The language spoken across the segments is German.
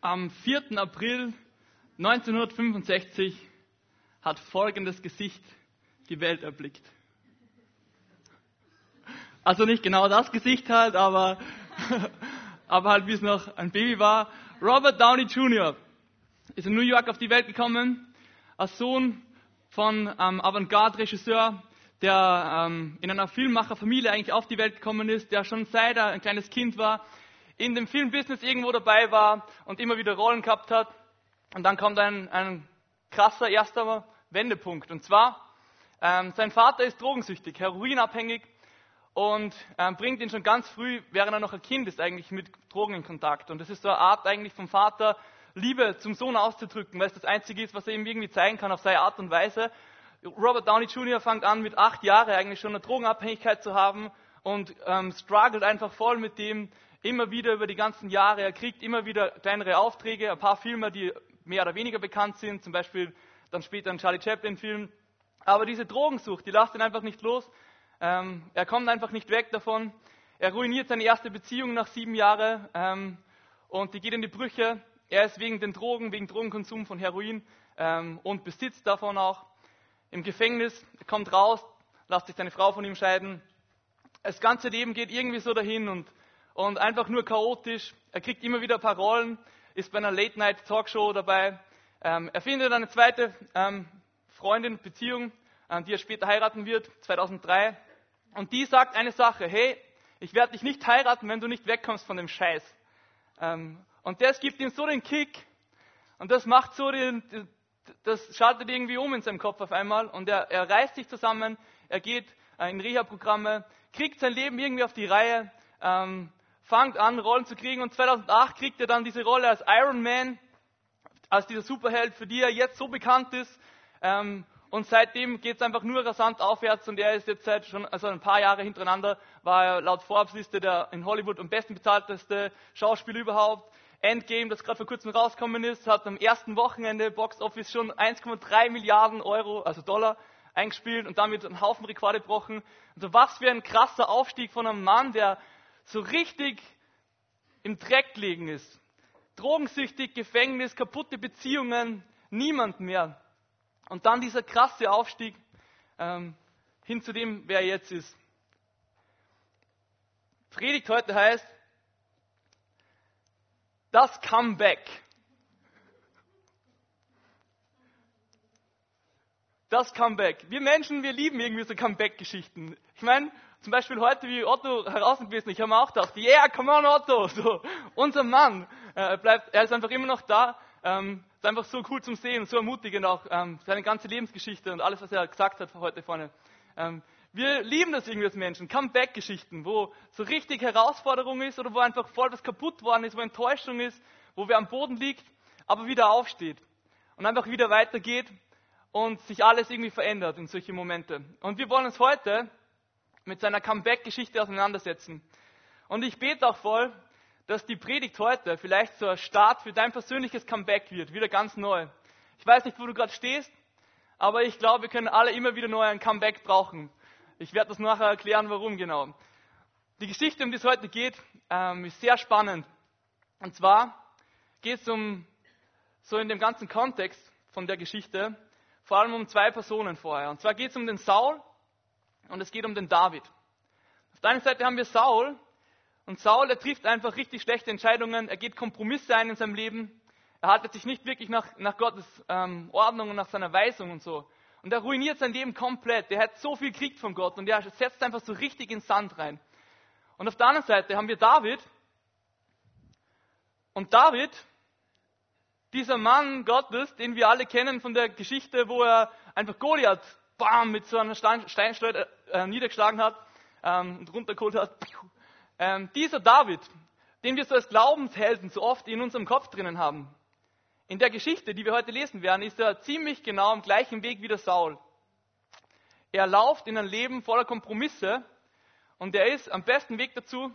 Am 4. April 1965 hat folgendes Gesicht die Welt erblickt. Also nicht genau das Gesicht halt, aber, aber halt wie es noch ein Baby war. Robert Downey Jr. ist in New York auf die Welt gekommen, als Sohn von einem Avantgarde-Regisseur, der ähm, in einer Filmmacherfamilie eigentlich auf die Welt gekommen ist, der schon seit er ein kleines Kind war, in dem Filmbusiness irgendwo dabei war und immer wieder Rollen gehabt hat. Und dann kommt ein, ein krasser erster Wendepunkt. Und zwar, ähm, sein Vater ist drogensüchtig, heroinabhängig und ähm, bringt ihn schon ganz früh, während er noch ein Kind ist, eigentlich mit Drogen in Kontakt. Und das ist so eine Art eigentlich vom Vater, Liebe zum Sohn auszudrücken, weil es das Einzige ist, was er ihm irgendwie zeigen kann auf seine Art und Weise. Robert Downey Jr. fängt an, mit acht Jahren eigentlich schon eine Drogenabhängigkeit zu haben und ähm, struggelt einfach voll mit dem, immer wieder über die ganzen Jahre. Er kriegt immer wieder kleinere Aufträge, ein paar Filme, die mehr oder weniger bekannt sind, zum Beispiel dann später ein Charlie Chaplin-Film. Aber diese Drogensucht, die lässt ihn einfach nicht los. Ähm, er kommt einfach nicht weg davon. Er ruiniert seine erste Beziehung nach sieben Jahren ähm, und die geht in die Brüche. Er ist wegen den Drogen, wegen Drogenkonsum von Heroin ähm, und Besitz davon auch im Gefängnis, kommt raus, lässt sich seine Frau von ihm scheiden. Das ganze Leben geht irgendwie so dahin und und einfach nur chaotisch. Er kriegt immer wieder ein paar Rollen, ist bei einer Late-Night-Talkshow dabei. Ähm, er findet eine zweite ähm, Freundin, Beziehung, ähm, die er später heiraten wird, 2003. Und die sagt eine Sache, hey, ich werde dich nicht heiraten, wenn du nicht wegkommst von dem Scheiß. Ähm, und das gibt ihm so den Kick und das macht so den, das schaltet irgendwie um in seinem Kopf auf einmal und er, er reißt sich zusammen, er geht äh, in Reha-Programme, kriegt sein Leben irgendwie auf die Reihe, ähm, fängt an, Rollen zu kriegen und 2008 kriegt er dann diese Rolle als Iron Man, als dieser Superheld, für die er jetzt so bekannt ist. Ähm, und seitdem geht es einfach nur rasant aufwärts und er ist jetzt seit schon also ein paar Jahre hintereinander, war er laut Forbes-Liste der in Hollywood am besten bezahlteste Schauspieler überhaupt. Endgame, das gerade vor kurzem rausgekommen ist, hat am ersten Wochenende Box Office schon 1,3 Milliarden Euro, also Dollar, eingespielt und damit einen Haufen Rekorde gebrochen. Also was für ein krasser Aufstieg von einem Mann, der so richtig im Dreck liegen ist. Drogensüchtig, Gefängnis, kaputte Beziehungen, niemand mehr. Und dann dieser krasse Aufstieg ähm, hin zu dem, wer er jetzt ist. Predigt heute heißt, das Comeback. Das Comeback. Wir Menschen, wir lieben irgendwie so Comeback-Geschichten. Ich meine, zum Beispiel heute, wie Otto heraus gewesen, ich habe mir auch gedacht, yeah, come on Otto, so, unser Mann, äh, bleibt, er ist einfach immer noch da, ähm, ist einfach so cool zum Sehen, so ermutigend auch, ähm, seine ganze Lebensgeschichte und alles, was er gesagt hat heute vorne. Ähm, wir lieben das irgendwie als Menschen, Comeback-Geschichten, wo so richtig Herausforderung ist oder wo einfach voll was kaputt worden ist, wo Enttäuschung ist, wo wer am Boden liegt, aber wieder aufsteht und einfach wieder weitergeht und sich alles irgendwie verändert in solche Momente. Und wir wollen uns heute mit seiner Comeback-Geschichte auseinandersetzen. Und ich bete auch voll, dass die Predigt heute vielleicht so ein Start für dein persönliches Comeback wird, wieder ganz neu. Ich weiß nicht, wo du gerade stehst, aber ich glaube, wir können alle immer wieder neu ein Comeback brauchen. Ich werde das nachher erklären, warum genau. Die Geschichte, um die es heute geht, ähm, ist sehr spannend. Und zwar geht es um, so in dem ganzen Kontext von der Geschichte, vor allem um zwei Personen vorher. Und zwar geht es um den Saul und es geht um den David. Auf der einen Seite haben wir Saul und Saul, er trifft einfach richtig schlechte Entscheidungen, er geht Kompromisse ein in seinem Leben, er haltet sich nicht wirklich nach, nach Gottes ähm, Ordnung und nach seiner Weisung und so. Und er ruiniert sein Leben komplett. Er hat so viel gekriegt von Gott und er setzt einfach so richtig in Sand rein. Und auf der anderen Seite haben wir David. Und David, dieser Mann Gottes, den wir alle kennen von der Geschichte, wo er einfach Goliath bam, mit so einer Steinschleuder äh, niedergeschlagen hat ähm, und runtergeholt hat. Ähm, dieser David, den wir so als Glaubenshelden so oft in unserem Kopf drinnen haben, in der Geschichte, die wir heute lesen werden, ist er ziemlich genau am gleichen Weg wie der Saul. Er läuft in ein Leben voller Kompromisse und er ist am besten Weg dazu,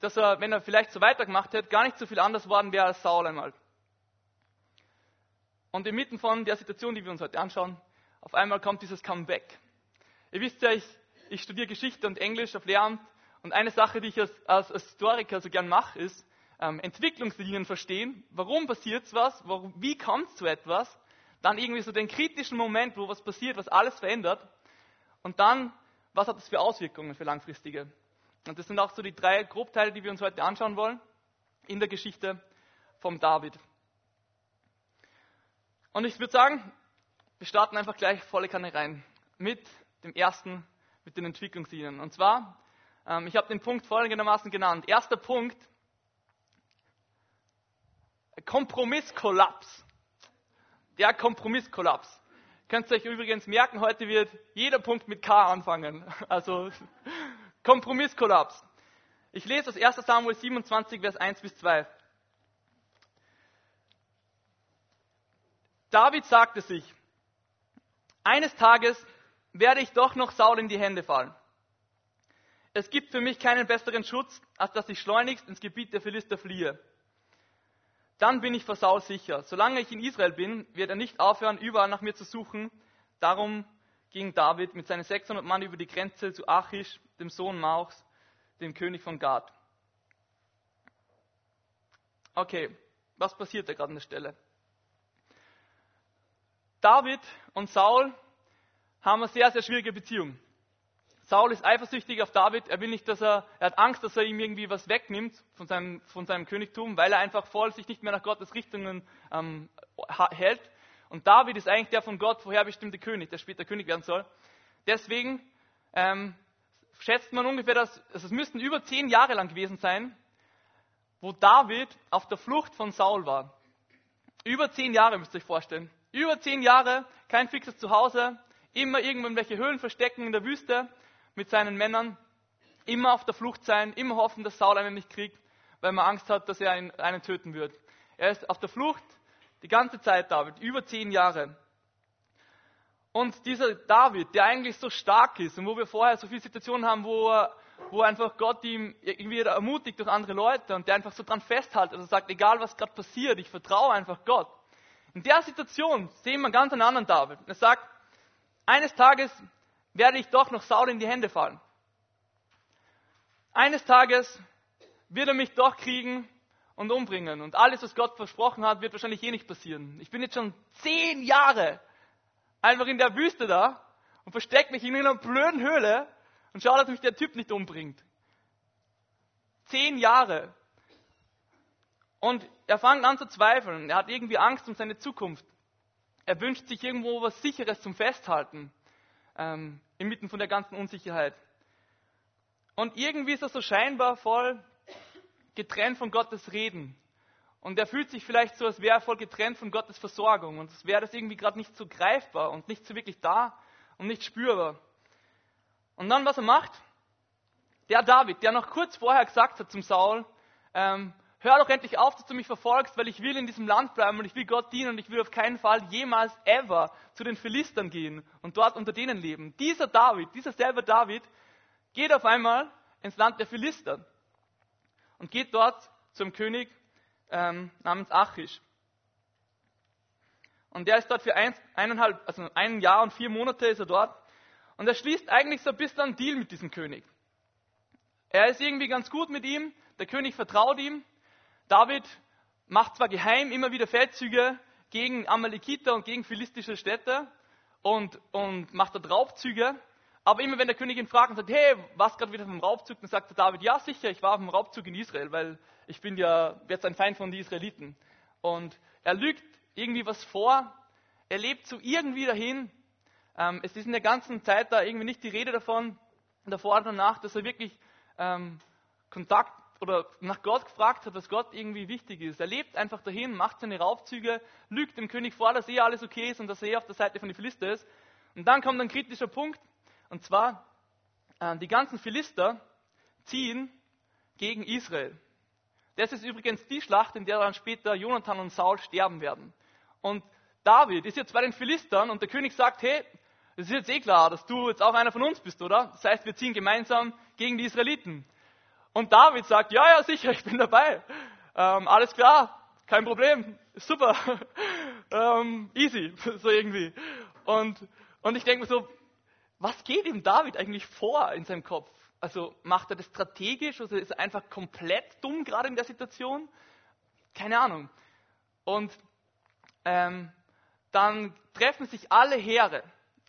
dass er, wenn er vielleicht so weitergemacht hätte, gar nicht so viel anders worden wäre als Saul einmal. Und inmitten von der Situation, die wir uns heute anschauen, auf einmal kommt dieses Comeback. Ihr wisst ja, ich, ich studiere Geschichte und Englisch auf Lehramt und eine Sache, die ich als, als Historiker so gern mache, ist, ähm, Entwicklungslinien verstehen. Warum passiert was? Warum, wie kommt es zu etwas? Dann irgendwie so den kritischen Moment, wo was passiert, was alles verändert. Und dann, was hat das für Auswirkungen für langfristige? Und das sind auch so die drei Grobteile, die wir uns heute anschauen wollen in der Geschichte vom David. Und ich würde sagen, wir starten einfach gleich volle Kanne rein mit dem ersten, mit den Entwicklungslinien. Und zwar, ähm, ich habe den Punkt folgendermaßen genannt. Erster Punkt, Kompromisskollaps. Der Kompromisskollaps. Könnt ihr euch übrigens merken, heute wird jeder Punkt mit K anfangen. Also Kompromisskollaps. Ich lese aus 1 Samuel 27, Vers 1 bis 2. David sagte sich, eines Tages werde ich doch noch Saul in die Hände fallen. Es gibt für mich keinen besseren Schutz, als dass ich schleunigst ins Gebiet der Philister fliehe. Dann bin ich vor Saul sicher. Solange ich in Israel bin, wird er nicht aufhören, überall nach mir zu suchen. Darum ging David mit seinen 600 Mann über die Grenze zu Achish, dem Sohn Mauchs, dem König von Gad. Okay, was passiert da gerade an der Stelle? David und Saul haben eine sehr, sehr schwierige Beziehung. Saul ist eifersüchtig auf David. Er will nicht, dass er, er hat Angst, dass er ihm irgendwie was wegnimmt von seinem, von seinem Königtum, weil er einfach voll sich nicht mehr nach Gottes Richtungen ähm, hält. Und David ist eigentlich der von Gott vorherbestimmte König, der später König werden soll. Deswegen ähm, schätzt man ungefähr, dass also es müssten über zehn Jahre lang gewesen sein, wo David auf der Flucht von Saul war. Über zehn Jahre müsst ihr euch vorstellen. Über zehn Jahre, kein fixes Zuhause, immer irgendwo in welche Höhlen verstecken in der Wüste mit seinen Männern, immer auf der Flucht sein, immer hoffen, dass Saul einen nicht kriegt, weil man Angst hat, dass er einen, einen töten wird. Er ist auf der Flucht die ganze Zeit, David, über zehn Jahre. Und dieser David, der eigentlich so stark ist und wo wir vorher so viele Situationen haben, wo, wo einfach Gott ihm irgendwie ermutigt durch andere Leute und der einfach so dran festhält, also sagt, egal was gerade passiert, ich vertraue einfach Gott. In der Situation sehen wir ganz einen anderen David. Er sagt, eines Tages werde ich doch noch Saul in die Hände fallen. Eines Tages wird er mich doch kriegen und umbringen. Und alles, was Gott versprochen hat, wird wahrscheinlich eh nicht passieren. Ich bin jetzt schon zehn Jahre einfach in der Wüste da und verstecke mich in einer blöden Höhle und schaue, dass mich der Typ nicht umbringt. Zehn Jahre. Und er fängt an zu zweifeln. Er hat irgendwie Angst um seine Zukunft. Er wünscht sich irgendwo was Sicheres zum Festhalten ähm, inmitten von der ganzen Unsicherheit. Und irgendwie ist er so scheinbar voll getrennt von Gottes Reden. Und er fühlt sich vielleicht so, als wäre er voll getrennt von Gottes Versorgung. Und es wäre das irgendwie gerade nicht so greifbar und nicht so wirklich da und nicht spürbar. Und dann, was er macht? Der David, der noch kurz vorher gesagt hat zum Saul, ähm, hör doch endlich auf, dass du mich verfolgst, weil ich will in diesem Land bleiben und ich will Gott dienen und ich will auf keinen Fall jemals ever zu den Philistern gehen und dort unter denen leben. Dieser David, dieser selber David, geht auf einmal ins Land der Philister und geht dort zum König ähm, namens Achish. Und der ist dort für ein, eineinhalb, also ein Jahr und vier Monate ist er dort. Und er schließt eigentlich so ein bisschen einen Deal mit diesem König. Er ist irgendwie ganz gut mit ihm, der König vertraut ihm David macht zwar geheim immer wieder Feldzüge gegen Amalekiter und gegen philistische Städte und, und macht dort Raubzüge, aber immer wenn der König ihn fragt und sagt, hey, was gerade wieder vom Raubzug, dann sagt der David, ja sicher, ich war auf dem Raubzug in Israel, weil ich bin ja jetzt ein Feind von den Israeliten. Und er lügt irgendwie was vor, er lebt so irgendwie dahin. Ähm, es ist in der ganzen Zeit da irgendwie nicht die Rede davon, davor und danach, dass er wirklich ähm, Kontakt oder nach Gott gefragt hat, was Gott irgendwie wichtig ist. Er lebt einfach dahin, macht seine Raubzüge, lügt dem König vor, dass eh alles okay ist und dass er eh auf der Seite von den Philister ist. Und dann kommt ein kritischer Punkt, und zwar, äh, die ganzen Philister ziehen gegen Israel. Das ist übrigens die Schlacht, in der dann später Jonathan und Saul sterben werden. Und David ist jetzt bei den Philistern und der König sagt, hey, es ist jetzt eh klar, dass du jetzt auch einer von uns bist, oder? Das heißt, wir ziehen gemeinsam gegen die Israeliten. Und David sagt, ja, ja, sicher, ich bin dabei. Ähm, alles klar, kein Problem, super, ähm, easy, so irgendwie. Und, und ich denke mir so, was geht ihm David eigentlich vor in seinem Kopf? Also macht er das strategisch oder ist er einfach komplett dumm gerade in der Situation? Keine Ahnung. Und ähm, dann treffen sich alle Heere,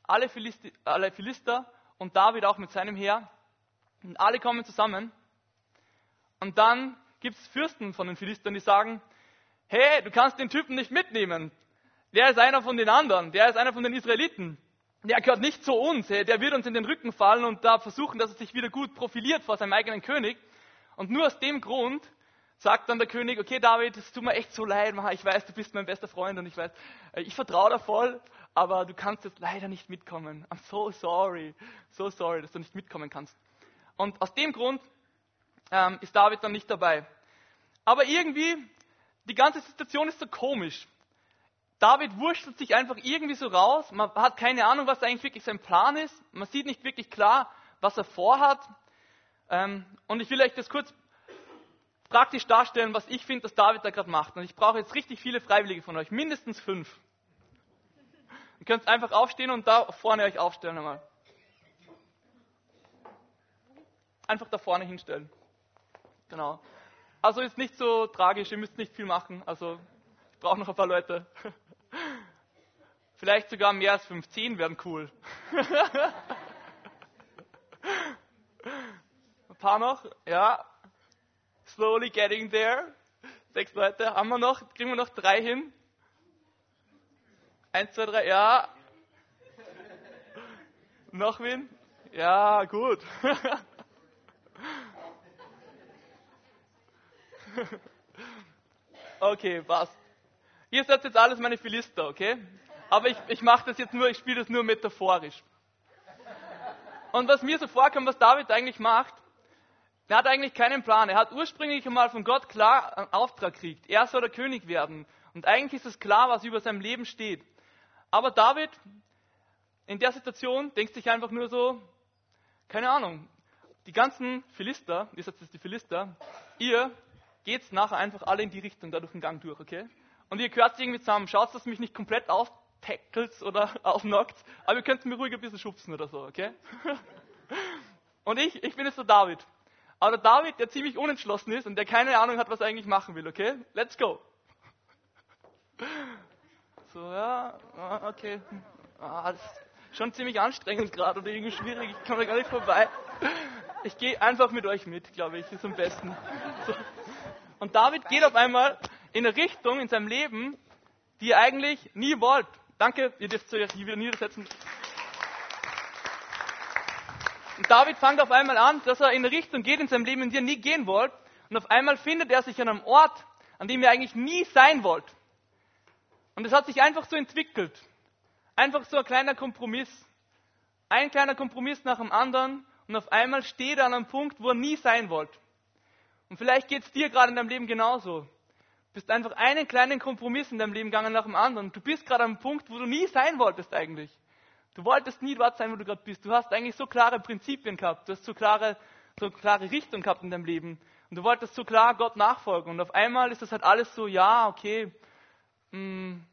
alle, Philisti alle Philister und David auch mit seinem Heer. Und alle kommen zusammen. Und dann gibt es Fürsten von den Philistern, die sagen, hey, du kannst den Typen nicht mitnehmen. Der ist einer von den anderen, der ist einer von den Israeliten. Der gehört nicht zu uns, hey. der wird uns in den Rücken fallen und da versuchen, dass er sich wieder gut profiliert vor seinem eigenen König. Und nur aus dem Grund sagt dann der König, okay David, es tut mir echt so leid, ich weiß, du bist mein bester Freund und ich weiß, äh, ich vertraue da voll, aber du kannst jetzt leider nicht mitkommen. I'm so sorry, so sorry, dass du nicht mitkommen kannst. Und aus dem Grund ähm, ist David dann nicht dabei. Aber irgendwie, die ganze Situation ist so komisch. David wurschtelt sich einfach irgendwie so raus. Man hat keine Ahnung, was eigentlich wirklich sein Plan ist. Man sieht nicht wirklich klar, was er vorhat. Ähm, und ich will euch das kurz praktisch darstellen, was ich finde, dass David da gerade macht. Und ich brauche jetzt richtig viele Freiwillige von euch, mindestens fünf. Ihr könnt einfach aufstehen und da vorne euch aufstellen einmal. Einfach da vorne hinstellen. Genau. Also ist nicht so tragisch, ihr müsst nicht viel machen. Also ich brauche noch ein paar Leute. Vielleicht sogar mehr als 15 wären cool. ein paar noch, ja. Slowly getting there. Sechs Leute haben wir noch, kriegen wir noch drei hin. Eins, zwei, drei, ja. Noch wen? Ja, gut. okay, passt. Ihr seid jetzt alles meine Philister, okay? Aber ich, ich mache das jetzt nur, ich spiele das nur metaphorisch. Und was mir so vorkommt, was David eigentlich macht, er hat eigentlich keinen Plan. Er hat ursprünglich einmal von Gott klar einen Auftrag gekriegt. Er soll der König werden. Und eigentlich ist es klar, was über seinem Leben steht. Aber David, in der Situation, denkt sich einfach nur so, keine Ahnung, die ganzen Philister, ihr seid jetzt die Philister, ihr geht nachher einfach alle in die Richtung, da durch den Gang durch, okay? Und ihr gehört irgendwie zusammen. Schaut, dass mich nicht komplett auftackelt oder aufnockt, aber ihr könnt mir ruhig ein bisschen schubsen oder so, okay? Und ich, ich bin jetzt der David. Aber der David, der ziemlich unentschlossen ist und der keine Ahnung hat, was er eigentlich machen will, okay? Let's go. So, ja, ah, okay. Ah, das ist schon ziemlich anstrengend gerade oder irgendwie schwierig, ich komme da gar nicht vorbei. Ich gehe einfach mit euch mit, glaube ich, ist am besten. So. Und David geht auf einmal in eine Richtung in seinem Leben, die ihr eigentlich nie wollt. Danke, ihr dürft euch hier wieder niedersetzen. Und David fängt auf einmal an, dass er in eine Richtung geht in seinem Leben, in die er nie gehen wollt. Und auf einmal findet er sich an einem Ort, an dem er eigentlich nie sein wollt. Und es hat sich einfach so entwickelt. Einfach so ein kleiner Kompromiss. Ein kleiner Kompromiss nach dem anderen. Und auf einmal steht er an einem Punkt, wo er nie sein wollt. Und vielleicht geht es dir gerade in deinem Leben genauso. Du bist einfach einen kleinen Kompromiss in deinem Leben gegangen nach dem anderen. Du bist gerade am Punkt, wo du nie sein wolltest eigentlich. Du wolltest nie dort sein, wo du gerade bist. Du hast eigentlich so klare Prinzipien gehabt. Du hast so klare, so klare Richtung gehabt in deinem Leben. Und du wolltest so klar Gott nachfolgen. Und auf einmal ist das halt alles so, ja, okay, mh, hm,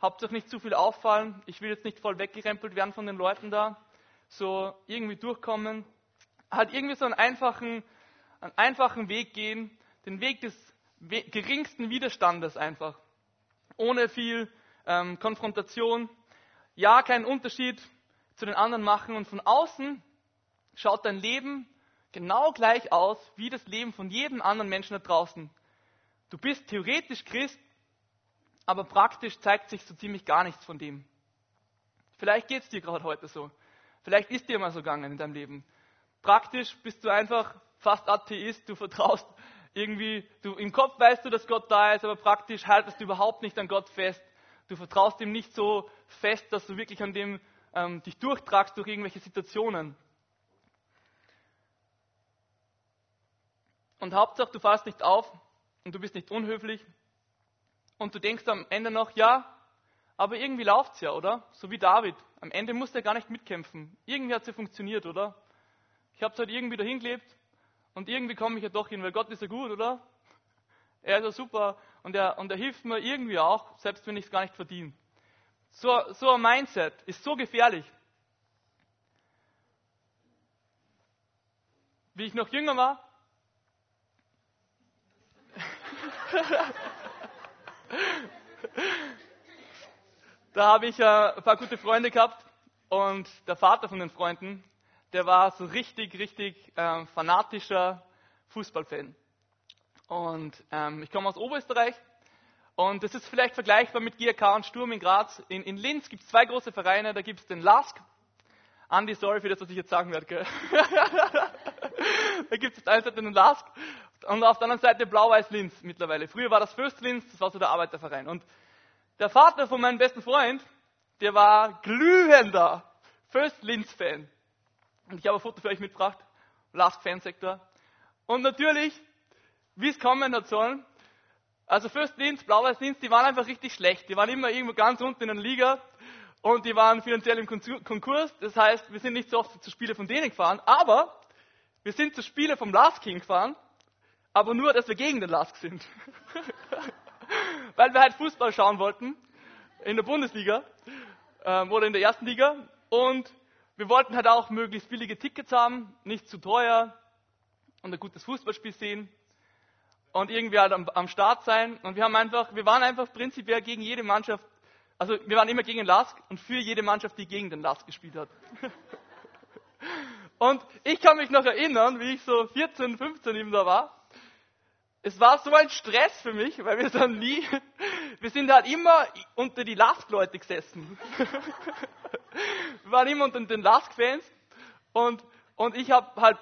Hauptsache nicht zu viel auffallen. Ich will jetzt nicht voll weggerempelt werden von den Leuten da. So irgendwie durchkommen. Halt irgendwie so einen einfachen, einen einfachen Weg gehen, den Weg des geringsten Widerstandes einfach. Ohne viel ähm, Konfrontation. Ja, keinen Unterschied zu den anderen machen. Und von außen schaut dein Leben genau gleich aus wie das Leben von jedem anderen Menschen da draußen. Du bist theoretisch Christ, aber praktisch zeigt sich so ziemlich gar nichts von dem. Vielleicht geht es dir gerade heute so. Vielleicht ist dir mal so gegangen in deinem Leben. Praktisch bist du einfach fast Atheist, du vertraust irgendwie, du im Kopf weißt du, dass Gott da ist, aber praktisch haltest du überhaupt nicht an Gott fest. Du vertraust ihm nicht so fest, dass du wirklich an dem ähm, dich durchtragst durch irgendwelche Situationen. Und Hauptsache, du fährst nicht auf und du bist nicht unhöflich und du denkst am Ende noch, ja, aber irgendwie läuft es ja, oder? So wie David. Am Ende musste er gar nicht mitkämpfen. Irgendwie hat es ja funktioniert, oder? Ich habe halt irgendwie dahin gelebt und irgendwie komme ich ja doch hin, weil Gott ist ja gut, oder? Er ist ja super und er, und er hilft mir irgendwie auch, selbst wenn ich es gar nicht verdiene. So, so ein Mindset ist so gefährlich. wie ich noch jünger war, da habe ich äh, ein paar gute Freunde gehabt und der Vater von den Freunden, der war so richtig, richtig äh, fanatischer Fußballfan. Und ähm, ich komme aus Oberösterreich und das ist vielleicht vergleichbar mit GRK und Sturm in Graz. In, in Linz gibt es zwei große Vereine, da gibt es den LASK. Andi, sorry für das, was ich jetzt sagen werde. Gell? da gibt es auf der einen Seite den LASK und auf der anderen Seite Blau-Weiß Linz mittlerweile. Früher war das Fürst Linz, das war so der Arbeiterverein. Und der Vater von meinem besten Freund, der war glühender First Linz-Fan. Und ich habe ein Foto für euch mitgebracht, Last Fansektor. Und natürlich, wie es kommen hat sollen, also First Linz, Blau-Weiß Linz, die waren einfach richtig schlecht. Die waren immer irgendwo ganz unten in der Liga und die waren finanziell im Konkurs. Das heißt, wir sind nicht so oft zu Spiele von denen gefahren, aber wir sind zu Spiele vom Last King gefahren, aber nur, dass wir gegen den Lask sind. Weil wir halt Fußball schauen wollten in der Bundesliga ähm, oder in der ersten Liga und wir wollten halt auch möglichst billige Tickets haben, nicht zu teuer und ein gutes Fußballspiel sehen und irgendwie halt am, am Start sein. Und wir haben einfach, wir waren einfach prinzipiell gegen jede Mannschaft, also wir waren immer gegen den Lask und für jede Mannschaft, die gegen den Lask gespielt hat. und ich kann mich noch erinnern, wie ich so 14, 15 eben da war. Es war so ein Stress für mich, weil wir dann nie, wir sind halt immer unter die Lask-Leute gesessen. wir waren immer unter den Lask-Fans und, und ich habe halt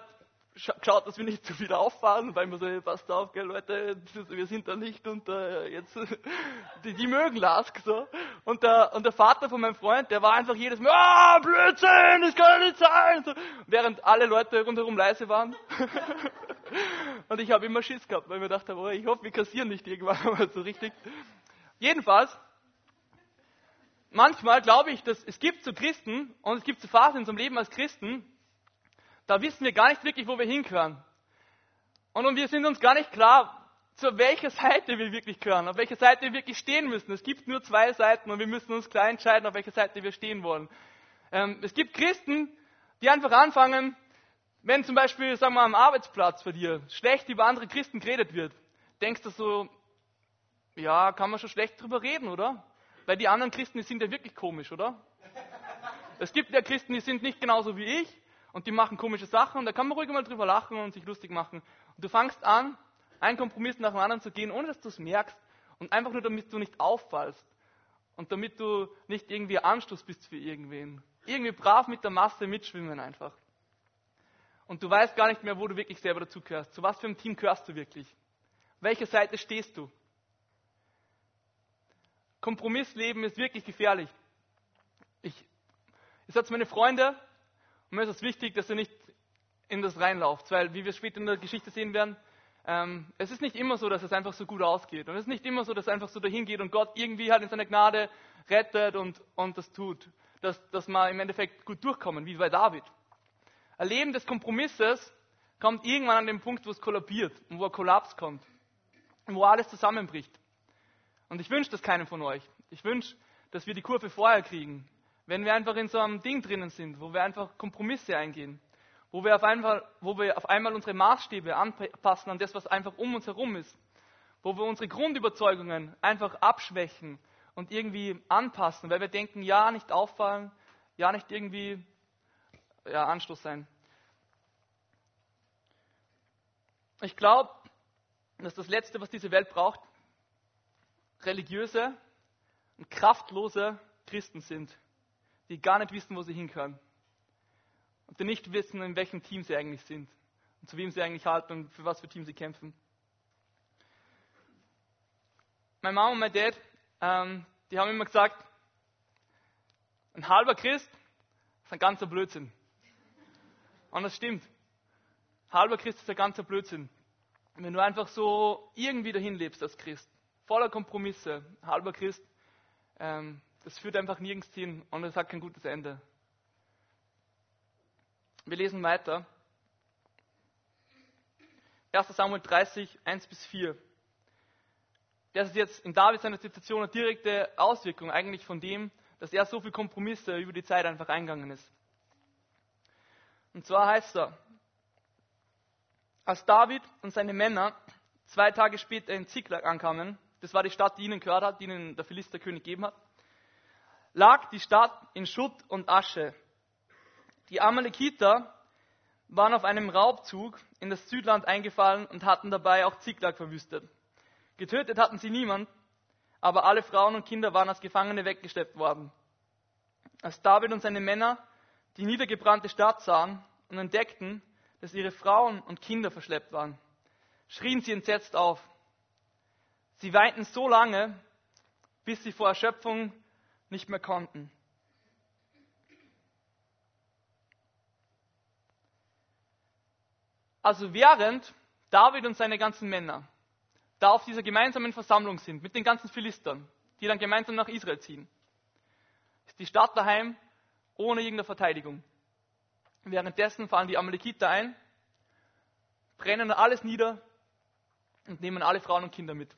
geschaut, dass wir nicht zu viel auffahren, weil wir so, passt auf, gell, Leute, wir sind da nicht unter, jetzt, die, die mögen Lask, so. Und der, und der Vater von meinem Freund, der war einfach jedes Mal, ah, Blödsinn, das kann nicht sein, so, während alle Leute rundherum leise waren. und ich habe immer Schiss gehabt, weil ich mir dachte, oh, ich hoffe, wir kassieren nicht irgendwann mal so richtig. Jedenfalls, manchmal glaube ich, dass es gibt so Christen und es gibt so Phasen in unserem Leben als Christen, da wissen wir gar nicht wirklich, wo wir hinkören. Und wir sind uns gar nicht klar, zu welcher Seite wir wirklich gehören, auf welcher Seite wir wirklich stehen müssen. Es gibt nur zwei Seiten und wir müssen uns klar entscheiden, auf welcher Seite wir stehen wollen. Ähm, es gibt Christen, die einfach anfangen, wenn zum Beispiel, sagen wir, am Arbeitsplatz bei dir schlecht über andere Christen geredet wird, denkst du so, ja, kann man schon schlecht drüber reden, oder? Weil die anderen Christen, die sind ja wirklich komisch, oder? Es gibt ja Christen, die sind nicht genauso wie ich und die machen komische Sachen und da kann man ruhig mal drüber lachen und sich lustig machen. Und du fangst an, einen Kompromiss nach dem anderen zu gehen, ohne dass du es merkst und einfach nur, damit du nicht auffallst und damit du nicht irgendwie Anstoß bist für irgendwen. Irgendwie brav mit der Masse mitschwimmen einfach. Und du weißt gar nicht mehr, wo du wirklich selber dazugehörst. Zu was für einem Team gehörst du wirklich? Welcher Seite stehst du? Kompromissleben ist wirklich gefährlich. Ich, ich sage zu meinen Freunden, und mir ist es wichtig, dass ihr nicht in das reinlauft, weil, wie wir später in der Geschichte sehen werden, ähm, es ist nicht immer so, dass es einfach so gut ausgeht. Und es ist nicht immer so, dass es einfach so dahin geht und Gott irgendwie halt in seiner Gnade rettet und, und das tut. Dass, dass wir im Endeffekt gut durchkommen, wie bei David. Ein Leben des Kompromisses kommt irgendwann an den Punkt, wo es kollabiert und wo ein Kollaps kommt. Und wo alles zusammenbricht. Und ich wünsche das keinem von euch. Ich wünsche, dass wir die Kurve vorher kriegen, wenn wir einfach in so einem Ding drinnen sind, wo wir einfach Kompromisse eingehen, wo wir auf einmal, wo wir auf einmal unsere Maßstäbe anpassen an das, was einfach um uns herum ist, wo wir unsere Grundüberzeugungen einfach abschwächen und irgendwie anpassen, weil wir denken, ja, nicht auffallen, ja, nicht irgendwie ja, Anstoß sein. Ich glaube, dass das Letzte, was diese Welt braucht, religiöse und kraftlose Christen sind die gar nicht wissen, wo sie hinkören. Und die nicht wissen, in welchem Team sie eigentlich sind. Und zu wem sie eigentlich halten und für was für Team sie kämpfen. Meine Mama und mein Dad, ähm, die haben immer gesagt, ein halber Christ ist ein ganzer Blödsinn. Und das stimmt. Halber Christ ist ein ganzer Blödsinn. Wenn du einfach so irgendwie dahin lebst als Christ, voller Kompromisse, halber Christ, ähm, das führt einfach nirgends hin und es hat kein gutes Ende. Wir lesen weiter. 1. Samuel 30, 1 bis 4. Das ist jetzt in David seiner Situation eine direkte Auswirkung eigentlich von dem, dass er so viele Kompromisse über die Zeit einfach eingegangen ist. Und zwar heißt er, Als David und seine Männer zwei Tage später in Ziklag ankamen, das war die Stadt, die ihnen gehört hat, die ihnen der Philisterkönig gegeben hat, lag die Stadt in Schutt und Asche. Die Amalekiter waren auf einem Raubzug in das Südland eingefallen und hatten dabei auch Ziklag verwüstet. Getötet hatten sie niemand, aber alle Frauen und Kinder waren als Gefangene weggeschleppt worden. Als David und seine Männer die niedergebrannte Stadt sahen und entdeckten, dass ihre Frauen und Kinder verschleppt waren, schrien sie entsetzt auf. Sie weinten so lange, bis sie vor Erschöpfung nicht mehr konnten. Also während David und seine ganzen Männer da auf dieser gemeinsamen Versammlung sind mit den ganzen Philistern, die dann gemeinsam nach Israel ziehen, ist die Stadt daheim ohne irgendeine Verteidigung. Währenddessen fallen die Amalekiter ein, brennen alles nieder und nehmen alle Frauen und Kinder mit.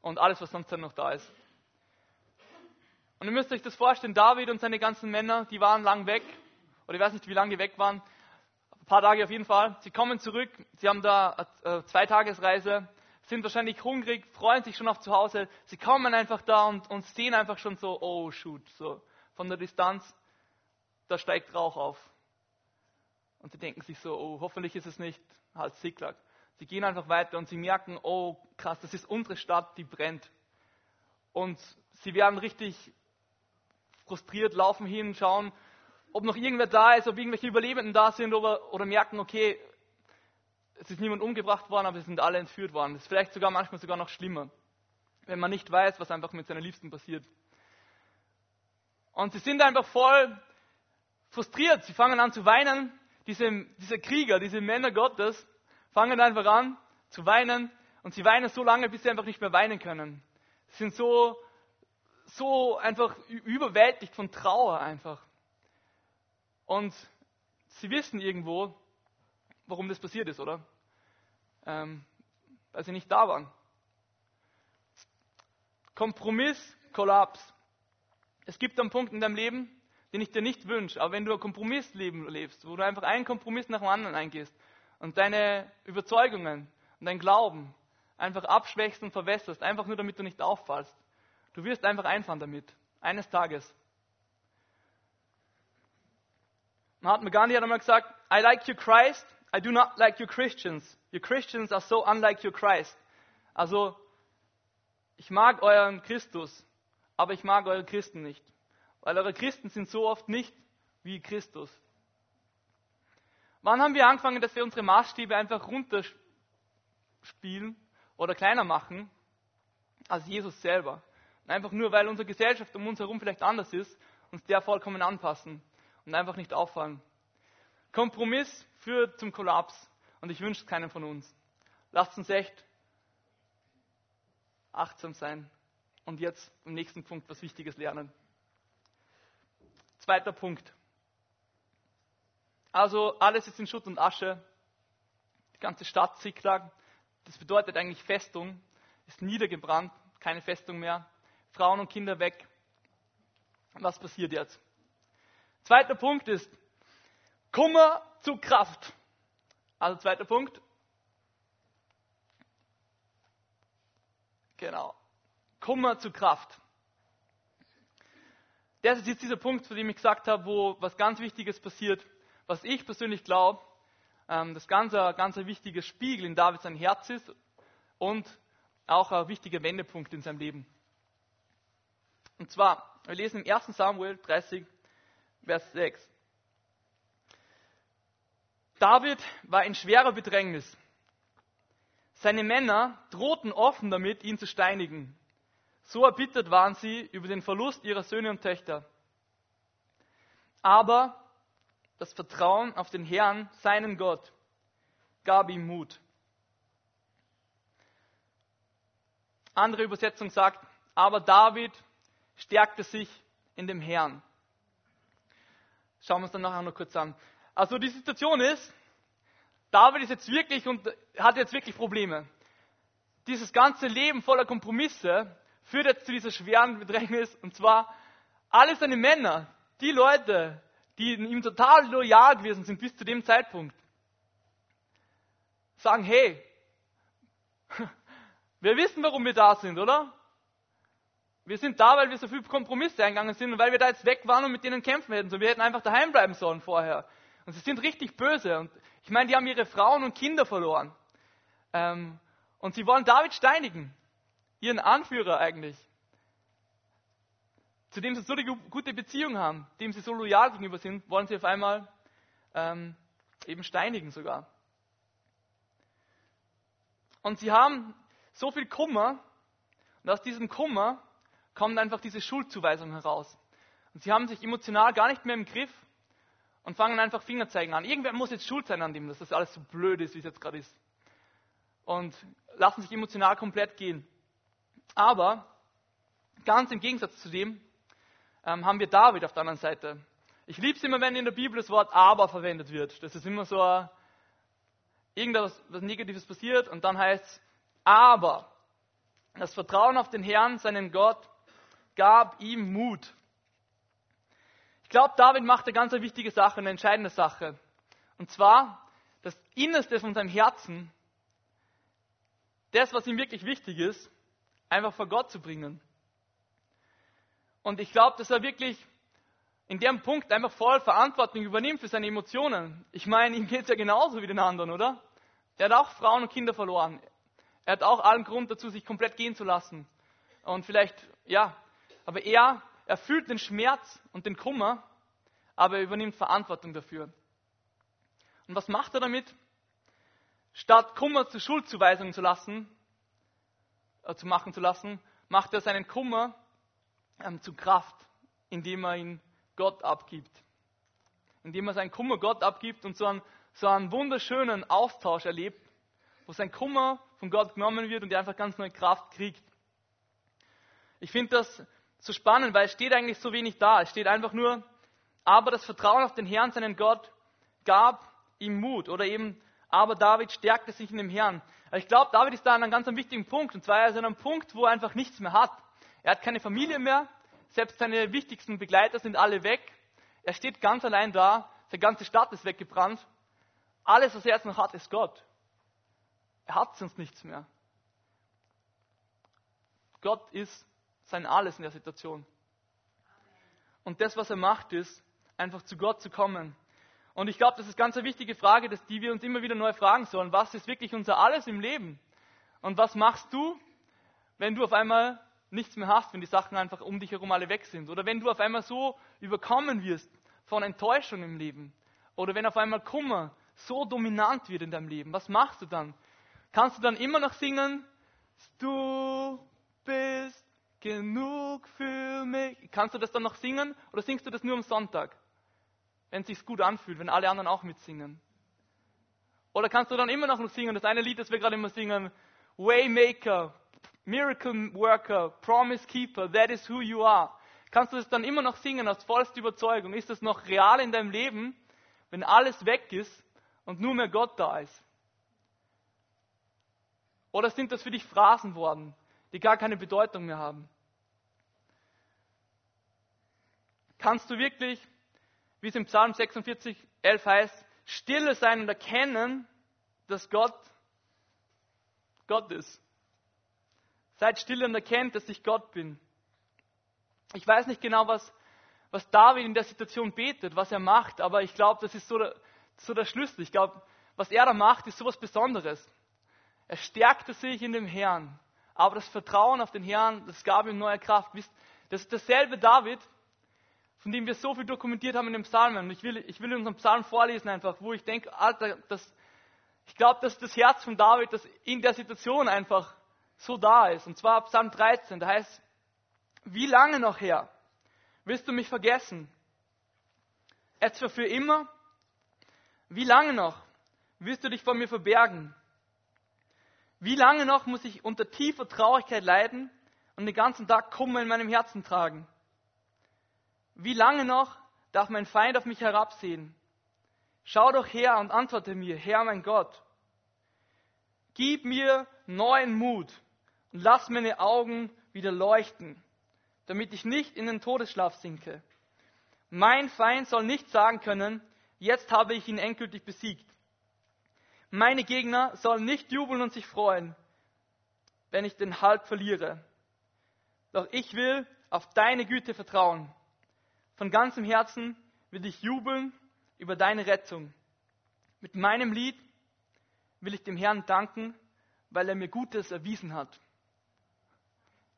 Und alles, was sonst dann noch da ist. Und ihr müsst euch das vorstellen, David und seine ganzen Männer, die waren lang weg, oder ich weiß nicht, wie lange die weg waren, ein paar Tage auf jeden Fall. Sie kommen zurück, sie haben da eine zwei Tagesreise, sind wahrscheinlich hungrig, freuen sich schon auf zu Hause. Sie kommen einfach da und, und sehen einfach schon so, oh shoot, so von der Distanz, da steigt Rauch auf. Und sie denken sich so, oh, hoffentlich ist es nicht halt Ziklag. Sie gehen einfach weiter und sie merken, oh krass, das ist unsere Stadt, die brennt. Und sie werden richtig frustriert, laufen hin, schauen, ob noch irgendwer da ist, ob irgendwelche Überlebenden da sind oder, oder merken, okay, es ist niemand umgebracht worden, aber sie sind alle entführt worden. Das ist vielleicht sogar manchmal sogar noch schlimmer, wenn man nicht weiß, was einfach mit seiner Liebsten passiert. Und sie sind einfach voll frustriert. Sie fangen an zu weinen. Diese, diese Krieger, diese Männer Gottes, fangen einfach an zu weinen. Und sie weinen so lange, bis sie einfach nicht mehr weinen können. Sie sind so, so einfach überwältigt von Trauer einfach. Und sie wissen irgendwo, warum das passiert ist, oder? Ähm, weil sie nicht da waren. Kompromiss, Kollaps. Es gibt einen Punkt in deinem Leben, den ich dir nicht wünsche, aber wenn du ein Kompromissleben lebst, wo du einfach einen Kompromiss nach dem anderen eingehst und deine Überzeugungen und dein Glauben einfach abschwächst und verwässerst, einfach nur damit du nicht auffallst, du wirst einfach einfahren damit. Eines Tages. Mahatma Gandhi hat einmal gesagt, I like you Christ, I do not like you Christians. You Christians are so unlike your Christ. Also, ich mag euren Christus, aber ich mag eure Christen nicht. Weil eure Christen sind so oft nicht wie Christus. Wann haben wir angefangen, dass wir unsere Maßstäbe einfach runterspielen oder kleiner machen als Jesus selber? einfach nur, weil unsere Gesellschaft um uns herum vielleicht anders ist, uns der vollkommen anpassen und einfach nicht auffallen. Kompromiss führt zum Kollaps und ich wünsche es keinem von uns. Lasst uns echt achtsam sein und jetzt im nächsten Punkt was Wichtiges lernen. Zweiter Punkt. Also alles ist in Schutt und Asche. Die ganze Stadt Ziklag. Das bedeutet eigentlich Festung. Ist niedergebrannt, keine Festung mehr. Frauen und Kinder weg. Was passiert jetzt? Zweiter Punkt ist Kummer zu Kraft. Also zweiter Punkt. Genau. Kummer zu Kraft. Das ist jetzt dieser Punkt, zu dem ich gesagt habe, wo was ganz Wichtiges passiert, was ich persönlich glaube, ähm, das ganz, ganz ein wichtiger Spiegel in David sein Herz ist und auch ein wichtiger Wendepunkt in seinem Leben. Und zwar, wir lesen im 1. Samuel 30, Vers 6. David war in schwerer Bedrängnis. Seine Männer drohten offen damit, ihn zu steinigen. So erbittert waren sie über den Verlust ihrer Söhne und Töchter. Aber das Vertrauen auf den Herrn, seinen Gott, gab ihm Mut. Andere Übersetzung sagt, aber David stärkte sich in dem Herrn. Schauen wir uns dann nachher noch kurz an. Also die Situation ist, David ist jetzt wirklich und hat jetzt wirklich Probleme. Dieses ganze Leben voller Kompromisse führt jetzt zu dieser schweren Bedrängnis und zwar alle seine Männer, die Leute, die ihm total loyal gewesen sind bis zu dem Zeitpunkt, sagen, hey, wir wissen, warum wir da sind, oder? Wir sind da, weil wir so viel Kompromisse eingegangen sind und weil wir da jetzt weg waren und mit denen kämpfen hätten. So, wir hätten einfach daheim bleiben sollen vorher. Und sie sind richtig böse. Und ich meine, die haben ihre Frauen und Kinder verloren. Ähm, und sie wollen David steinigen. Ihren Anführer eigentlich. Zu dem sie so eine gute Beziehung haben, dem sie so loyal gegenüber sind, wollen sie auf einmal ähm, eben steinigen sogar. Und sie haben so viel Kummer, und aus diesem Kummer kommt einfach diese Schuldzuweisung heraus. Und sie haben sich emotional gar nicht mehr im Griff und fangen einfach Fingerzeigen an. Irgendwer muss jetzt schuld sein an dem, dass das alles so blöd ist, wie es jetzt gerade ist. Und lassen sich emotional komplett gehen. Aber ganz im Gegensatz zu dem ähm, haben wir David auf der anderen Seite. Ich liebe es immer, wenn in der Bibel das Wort aber verwendet wird. Das ist immer so irgendwas was Negatives passiert und dann heißt es aber. Das Vertrauen auf den Herrn, seinen Gott, gab ihm Mut. Ich glaube, David macht eine ganz wichtige Sache, eine entscheidende Sache. Und zwar das Innerste von seinem Herzen, das, was ihm wirklich wichtig ist, einfach vor Gott zu bringen. Und ich glaube, dass er wirklich in dem Punkt einfach voll Verantwortung übernimmt für seine Emotionen. Ich meine, ihm geht es ja genauso wie den anderen, oder? Er hat auch Frauen und Kinder verloren. Er hat auch allen Grund dazu, sich komplett gehen zu lassen. Und vielleicht, ja, aber er, er fühlt den Schmerz und den Kummer, aber er übernimmt Verantwortung dafür. Und was macht er damit? Statt Kummer zur Schuldzuweisung zu lassen, äh, zu machen zu lassen, macht er seinen Kummer ähm, zu Kraft, indem er ihn Gott abgibt. Indem er seinen Kummer Gott abgibt und so einen, so einen wunderschönen Austausch erlebt, wo sein Kummer von Gott genommen wird und er einfach ganz neue Kraft kriegt. Ich finde das so spannend, weil es steht eigentlich so wenig da. Es steht einfach nur, aber das Vertrauen auf den Herrn, seinen Gott, gab ihm Mut. Oder eben, aber David stärkte sich in dem Herrn. ich glaube, David ist da an einem ganz wichtigen Punkt. Und zwar ist er an einem Punkt, wo er einfach nichts mehr hat. Er hat keine Familie mehr. Selbst seine wichtigsten Begleiter sind alle weg. Er steht ganz allein da. Seine ganze Stadt ist weggebrannt. Alles, was er jetzt noch hat, ist Gott. Er hat sonst nichts mehr. Gott ist sein Alles in der Situation. Und das, was er macht, ist, einfach zu Gott zu kommen. Und ich glaube, das ist ganz eine wichtige Frage, dass die wir uns immer wieder neu fragen sollen. Was ist wirklich unser Alles im Leben? Und was machst du, wenn du auf einmal nichts mehr hast, wenn die Sachen einfach um dich herum alle weg sind? Oder wenn du auf einmal so überkommen wirst von Enttäuschung im Leben? Oder wenn auf einmal Kummer so dominant wird in deinem Leben? Was machst du dann? Kannst du dann immer noch singen, du bist genug für mich. Kannst du das dann noch singen oder singst du das nur am Sonntag? Wenn es sich gut anfühlt, wenn alle anderen auch mitsingen. Oder kannst du dann immer noch singen, das eine Lied, das wir gerade immer singen, Waymaker, Miracle Worker, Promise Keeper, that is who you are. Kannst du das dann immer noch singen aus vollster Überzeugung? Ist das noch real in deinem Leben, wenn alles weg ist und nur mehr Gott da ist? Oder sind das für dich Phrasen worden, die gar keine Bedeutung mehr haben. Kannst du wirklich, wie es im Psalm 46, 11 heißt, stille sein und erkennen, dass Gott Gott ist. Seid still und erkennt, dass ich Gott bin. Ich weiß nicht genau, was, was David in der Situation betet, was er macht, aber ich glaube, das ist so der, so der Schlüssel. Ich glaube, was er da macht, ist so etwas Besonderes. Er stärkte sich in dem Herrn. Aber das Vertrauen auf den Herrn, das gab ihm neue Kraft. Das ist dasselbe David, von dem wir so viel dokumentiert haben in den Psalmen. Und ich will, ich will unseren Psalm vorlesen einfach, wo ich denke, Alter, das, ich glaube, dass das Herz von David, das in der Situation einfach so da ist. Und zwar Psalm 13, da heißt, wie lange noch her wirst du mich vergessen? Etwa für immer? Wie lange noch wirst du dich vor mir verbergen? Wie lange noch muss ich unter tiefer Traurigkeit leiden und den ganzen Tag Kummer in meinem Herzen tragen? Wie lange noch darf mein Feind auf mich herabsehen? Schau doch her und antworte mir, Herr mein Gott. Gib mir neuen Mut und lass meine Augen wieder leuchten, damit ich nicht in den Todesschlaf sinke. Mein Feind soll nicht sagen können, jetzt habe ich ihn endgültig besiegt. Meine Gegner sollen nicht jubeln und sich freuen, wenn ich den Halt verliere. Doch ich will auf deine Güte vertrauen. Von ganzem Herzen will ich jubeln über deine Rettung. Mit meinem Lied will ich dem Herrn danken, weil er mir Gutes erwiesen hat.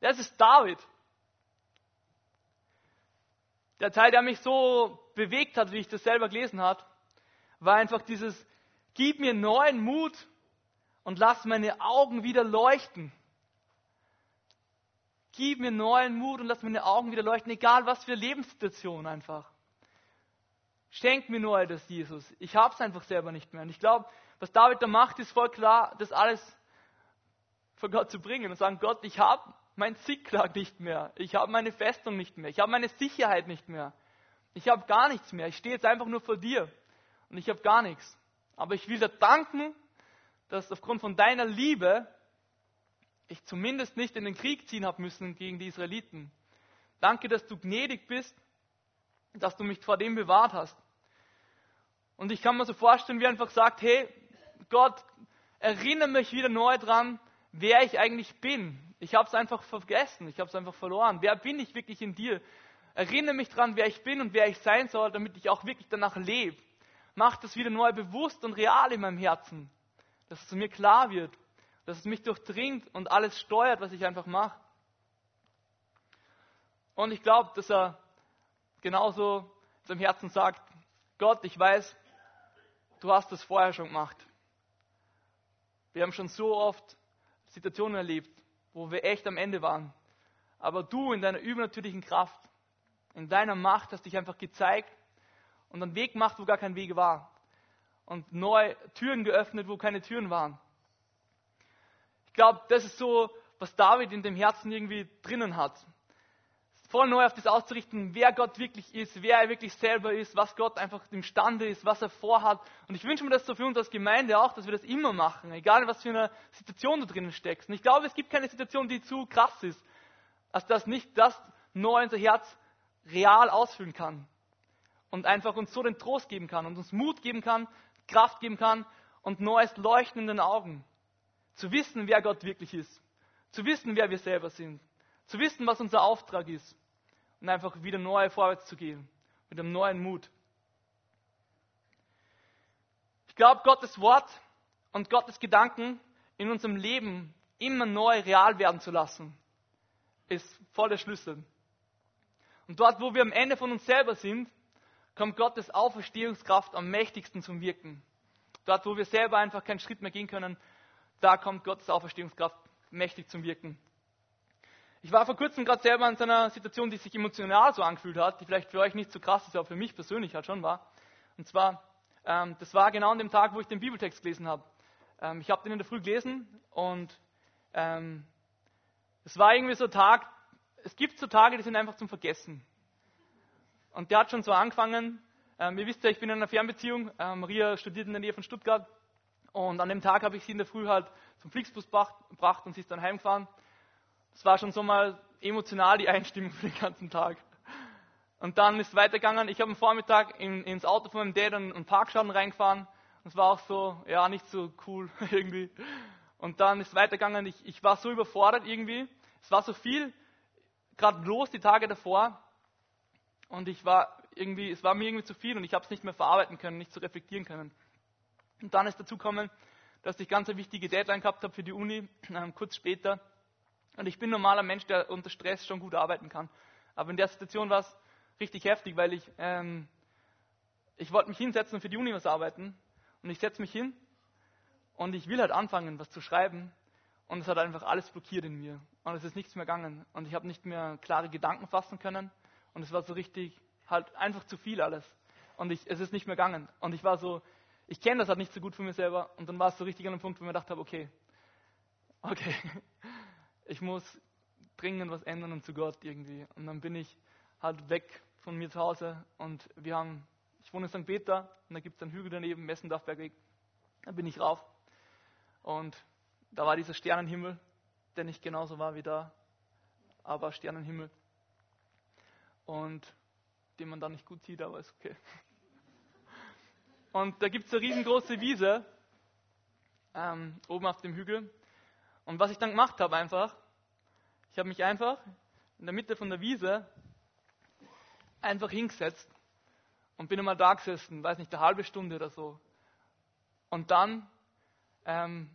Das ist David. Der Teil, der mich so bewegt hat, wie ich das selber gelesen habe, war einfach dieses, gib mir neuen Mut und lass meine Augen wieder leuchten. Gib mir neuen Mut und lass meine Augen wieder leuchten, egal was für Lebenssituation einfach. Schenk mir neu das, Jesus. Ich habe es einfach selber nicht mehr. Und ich glaube, was David da macht, ist voll klar, das alles vor Gott zu bringen und sagen, Gott, ich habe mein Ziklag nicht mehr. Ich habe meine Festung nicht mehr. Ich habe meine Sicherheit nicht mehr. Ich habe gar nichts mehr. Ich stehe jetzt einfach nur vor dir und ich habe gar nichts. Aber ich will dir danken, dass aufgrund von deiner Liebe ich zumindest nicht in den Krieg ziehen habe müssen gegen die Israeliten. Danke, dass du gnädig bist, dass du mich vor dem bewahrt hast. Und ich kann mir so vorstellen, wie er einfach sagt, hey, Gott, erinnere mich wieder neu dran, wer ich eigentlich bin. Ich habe es einfach vergessen, ich habe es einfach verloren. Wer bin ich wirklich in dir? Erinnere mich dran, wer ich bin und wer ich sein soll, damit ich auch wirklich danach lebe. Mach das wieder neu bewusst und real in meinem Herzen, dass es mir klar wird dass es mich durchdringt und alles steuert, was ich einfach mache. Und ich glaube, dass er genauso zum Herzen sagt, Gott, ich weiß, du hast das vorher schon gemacht. Wir haben schon so oft Situationen erlebt, wo wir echt am Ende waren. Aber du in deiner übernatürlichen Kraft, in deiner Macht hast dich einfach gezeigt und einen Weg gemacht, wo gar kein Weg war. Und neue Türen geöffnet, wo keine Türen waren. Ich glaube, das ist so, was David in dem Herzen irgendwie drinnen hat. Voll neu auf das auszurichten, wer Gott wirklich ist, wer er wirklich selber ist, was Gott einfach imstande ist, was er vorhat. Und ich wünsche mir das so für uns als Gemeinde auch, dass wir das immer machen, egal was für eine Situation du drinnen steckst. Und ich glaube, es gibt keine Situation, die zu krass ist, als dass nicht das neu unser Herz real ausfüllen kann. Und einfach uns so den Trost geben kann und uns Mut geben kann, Kraft geben kann und neues Leuchten in den Augen. Zu wissen, wer Gott wirklich ist. Zu wissen, wer wir selber sind. Zu wissen, was unser Auftrag ist. Und einfach wieder neu vorwärts zu gehen. Mit einem neuen Mut. Ich glaube, Gottes Wort und Gottes Gedanken in unserem Leben immer neu real werden zu lassen, ist voll der Schlüssel. Und dort, wo wir am Ende von uns selber sind, kommt Gottes Auferstehungskraft am mächtigsten zum Wirken. Dort, wo wir selber einfach keinen Schritt mehr gehen können, da kommt Gottes Auferstehungskraft mächtig zum Wirken. Ich war vor kurzem gerade selber in so einer Situation, die sich emotional so angefühlt hat, die vielleicht für euch nicht so krass ist, aber für mich persönlich halt schon war. Und zwar, ähm, das war genau an dem Tag, wo ich den Bibeltext gelesen habe. Ähm, ich habe den in der Früh gelesen und ähm, es war irgendwie so ein Tag, es gibt so Tage, die sind einfach zum Vergessen. Und der hat schon so angefangen. Ähm, ihr wisst ja, ich bin in einer Fernbeziehung. Ähm, Maria studiert in der Nähe von Stuttgart und an dem Tag habe ich sie in der Früh halt zum Flixbus gebracht und sie ist dann heimgefahren. Das war schon so mal emotional die Einstimmung für den ganzen Tag. Und dann ist es weitergegangen. Ich habe am Vormittag in, ins Auto von meinem Dad einen Parkschaden reingefahren. Das war auch so, ja, nicht so cool irgendwie. Und dann ist es weitergegangen. Ich, ich war so überfordert irgendwie. Es war so viel gerade los die Tage davor. Und ich war irgendwie, es war mir irgendwie zu viel und ich habe es nicht mehr verarbeiten können, nicht so reflektieren können. Und dann ist dazu gekommen, dass ich ganz eine wichtige Deadline gehabt habe für die Uni, kurz später. Und ich bin ein normaler Mensch, der unter Stress schon gut arbeiten kann. Aber in der Situation war es richtig heftig, weil ich, ähm, ich wollte mich hinsetzen und für die Uni was arbeiten. Und ich setze mich hin und ich will halt anfangen, was zu schreiben. Und es hat einfach alles blockiert in mir. Und es ist nichts mehr gegangen. Und ich habe nicht mehr klare Gedanken fassen können. Und es war so richtig, halt einfach zu viel alles. Und ich, es ist nicht mehr gegangen. Und ich war so, ich kenne das halt nicht so gut von mir selber. Und dann war es so richtig an einem Punkt, wo ich mir gedacht habe, okay, okay, ich muss dringend was ändern und zu Gott irgendwie. Und dann bin ich halt weg von mir zu Hause und wir haben, ich wohne in St. Peter und da gibt es einen Hügel daneben, Messendorfbergweg. Da bin ich rauf und da war dieser Sternenhimmel, der nicht genauso war wie da, aber Sternenhimmel. Und den man da nicht gut sieht, aber ist okay. Und da gibt es eine riesengroße Wiese. ähm, oben auf dem Hügel. Und was ich dann gemacht habe einfach, ich habe mich einfach in der Mitte von der Wiese einfach hingesetzt und bin einmal da gesessen, weiß nicht, eine halbe Stunde oder so. Und dann, ähm,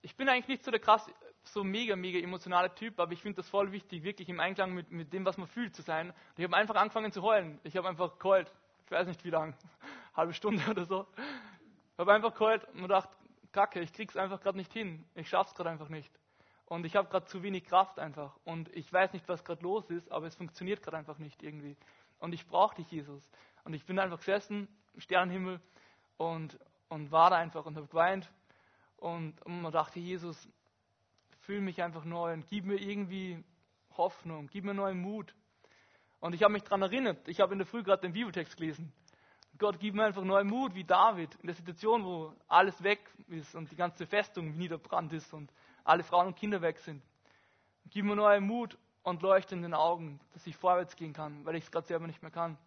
ich bin eigentlich nicht so der krass, so mega, mega emotionale Typ, aber ich finde das voll wichtig, wirklich im Einklang mit, mit dem, was man fühlt, zu sein. Und ich habe einfach angefangen zu heulen. Ich habe einfach geheult. Ich weiß nicht wie lange, halbe Stunde oder so. Ich habe einfach geheult und mir gedacht, Kacke, ich krieg's einfach gerade nicht hin. Ich schaff's gerade einfach nicht. Und ich habe gerade zu wenig Kraft einfach. Und ich weiß nicht, was gerade los ist, aber es funktioniert gerade einfach nicht irgendwie. Und ich brauche dich, Jesus. Und ich bin einfach gesessen im Sternenhimmel und, und war da einfach und habe geweint. Und, und man dachte, Jesus, fühl mich einfach neu und gib mir irgendwie Hoffnung, gib mir neuen Mut. Und ich habe mich daran erinnert, ich habe in der Früh gerade den Bibeltext gelesen. Gott, gib mir einfach neuen Mut, wie David, in der Situation, wo alles weg ist und die ganze Festung niederbrannt ist und alle Frauen und Kinder weg sind. Gib mir neuen Mut und Leuchte in den Augen, dass ich vorwärts gehen kann, weil ich es gerade selber nicht mehr kann.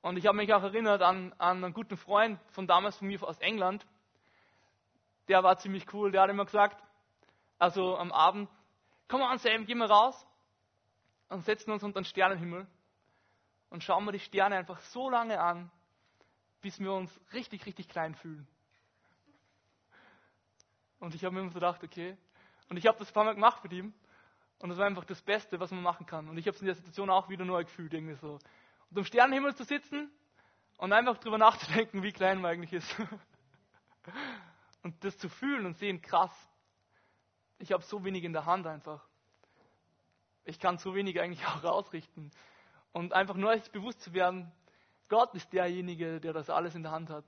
Und ich habe mich auch erinnert an, an einen guten Freund von damals von mir aus England. Der war ziemlich cool. Der hat immer gesagt, also am Abend, komm mal an, Sam, gehen wir raus und setzen uns unter den Sternenhimmel und schauen wir die Sterne einfach so lange an, bis wir uns richtig, richtig klein fühlen. Und ich habe mir immer so gedacht, okay. Und ich habe das ein paar Mal gemacht mit ihm. Und das war einfach das Beste, was man machen kann. Und ich habe es in der Situation auch wieder neu gefühlt, irgendwie so. Und am Sternenhimmel zu sitzen und einfach drüber nachzudenken, wie klein man eigentlich ist. und das zu fühlen und sehen, krass. Ich habe so wenig in der Hand einfach. Ich kann so wenig eigentlich auch ausrichten. Und einfach nur sich bewusst zu werden, Gott ist derjenige, der das alles in der Hand hat.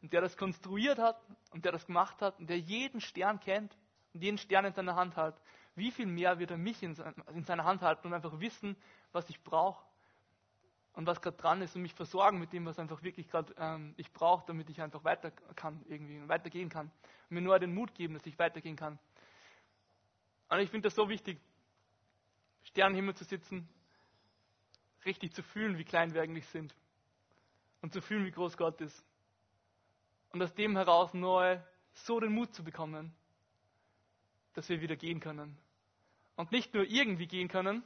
Und der das konstruiert hat und der das gemacht hat und der jeden Stern kennt und jeden Stern in seiner Hand hat. Wie viel mehr wird er mich in, seiner Hand halten und einfach wissen, was ich brauche und was gerade dran ist und mich versorgen mit dem, was einfach wirklich gerade ähm, ich brauche, damit ich einfach weiter kann, irgendwie weitergehen kann. Und mir nur den Mut geben, dass ich weitergehen kann. Und ich finde das so wichtig, Sternenhimmel zu sitzen richtig zu fühlen, wie klein wir eigentlich sind. Und zu fühlen, wie groß Gott ist. Und aus dem heraus neu so den Mut zu bekommen, dass wir wieder gehen können. Und nicht nur irgendwie gehen können,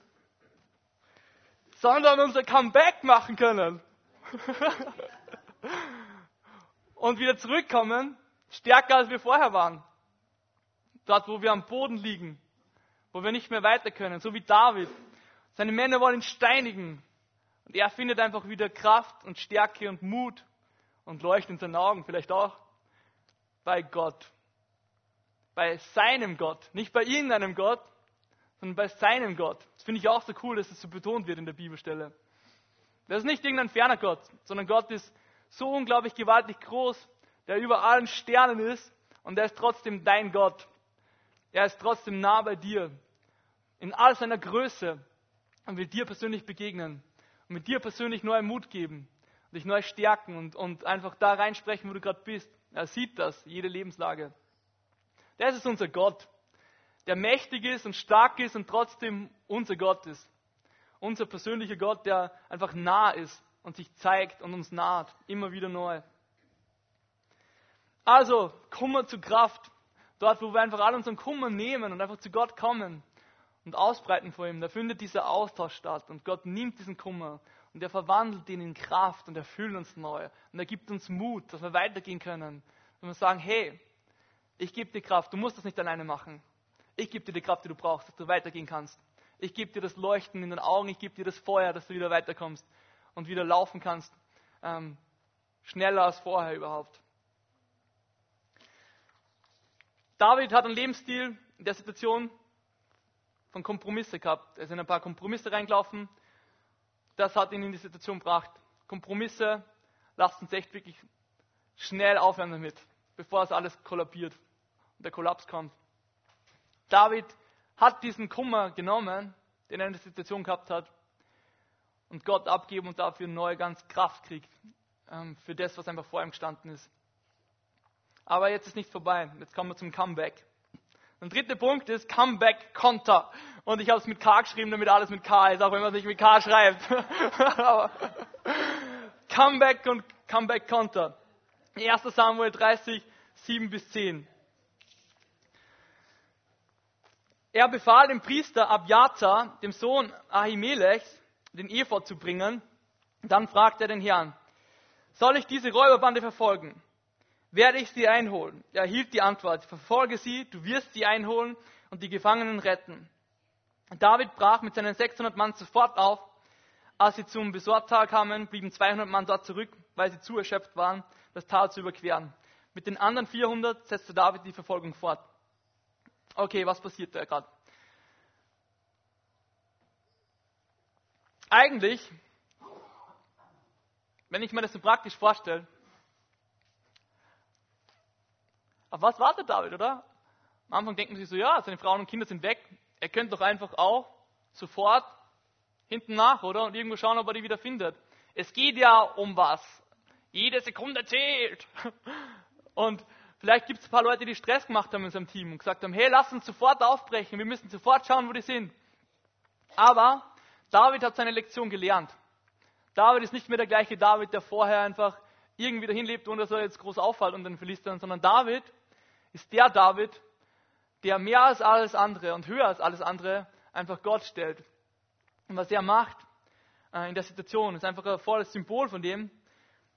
sondern unser Comeback machen können. und wieder zurückkommen, stärker als wir vorher waren. Dort, wo wir am Boden liegen, wo wir nicht mehr weiter können, so wie David. Seine Männer wollen ihn steinigen. Und er findet einfach wieder Kraft und Stärke und Mut und Leuchten in seinen Augen, vielleicht auch bei Gott. Bei seinem Gott. Nicht bei irgendeinem Gott, sondern bei seinem Gott. Das finde ich auch so cool, dass es so betont wird in der Bibelstelle. Das ist nicht irgendein ferner Gott, sondern Gott ist so unglaublich gewaltig groß, der über allen Sternen ist und er ist trotzdem dein Gott. Er ist trotzdem nah bei dir. In all seiner Größe und will dir persönlich begegnen und mit dir persönlich neuen Mut geben, dich neu stärken und, und einfach da reinsprechen, wo du gerade bist. Er sieht das, jede Lebenslage. Das ist unser Gott, der mächtig ist und stark ist und trotzdem unser Gott ist. Unser persönlicher Gott, der einfach nah ist und sich zeigt und uns naht, immer wieder neu. Also, Kummer zu Kraft. Dort, wo wir einfach all unseren Kummer nehmen und einfach zu Gott kommen und ausbreiten vor ihm, da findet dieser Austausch statt. Und Gott nimmt diesen Kummer und er verwandelt ihn in Kraft und erfüllt uns neu. Und er gibt uns Mut, dass wir weitergehen können. Und wir sagen, hey, ich gebe dir Kraft, du musst das nicht alleine machen. Ich gebe dir die Kraft, die du brauchst, dass du weitergehen kannst. Ich gebe dir das Leuchten in den Augen, ich gebe dir das Feuer, dass du wieder weiterkommst und wieder laufen kannst. Ähm, schneller als vorher überhaupt. David hat einen Lebensstil in der Situation, von Kompromisse gehabt. Er in ein paar Kompromisse reingelaufen. Das hat ihn in die Situation gebracht. Kompromisse, lasst uns echt wirklich schnell aufhören damit, bevor es alles kollabiert und der Kollaps kommt. David hat diesen Kummer genommen, den er in der Situation gehabt hat, und Gott abgeben und dafür neue ganz Kraft kriegt ähm, für das, was einfach vor ihm gestanden ist. Aber jetzt ist nicht vorbei. Jetzt kommen wir zum Comeback. Der dritte Punkt ist Comeback-Konter. Und ich habe es mit K geschrieben, damit alles mit K ist, auch wenn man es nicht mit K schreibt. Comeback und Comeback-Konter. 1. Samuel 30, 7 bis 10. Er befahl dem Priester Abjatar, dem Sohn Ahimelechs, den Ephod zu bringen. Dann fragte er den Herrn, soll ich diese Räuberbande verfolgen? Werde ich sie einholen? Er erhielt die Antwort, verfolge sie, du wirst sie einholen und die Gefangenen retten. David brach mit seinen 600 Mann sofort auf. Als sie zum Besortal kamen, blieben 200 Mann dort zurück, weil sie zu erschöpft waren, das Tal zu überqueren. Mit den anderen 400 setzte David die Verfolgung fort. Okay, was passiert da gerade? Eigentlich, wenn ich mir das so praktisch vorstelle, auf was wartet David, oder? Am Anfang denken sie so, ja, seine Frauen und Kinder sind weg. Er könnte doch einfach auch sofort hinten nach, oder? Und irgendwo schauen, ob er die wieder findet. Es geht ja um was. Jede Sekunde zählt. Und vielleicht gibt es ein paar Leute, die Stress gemacht haben in seinem Team und gesagt haben, hey, lass uns sofort aufbrechen, wir müssen sofort schauen, wo die sind. Aber David hat seine Lektion gelernt. David ist nicht mehr der gleiche David, der vorher einfach irgendwie dahin lebt, ohne dass er jetzt groß auffällt und den Philistern, sondern David ist der David, der mehr als alles andere und höher als alles andere einfach Gott stellt. Und was er macht äh, in der Situation ist einfach ein volles Symbol von dem,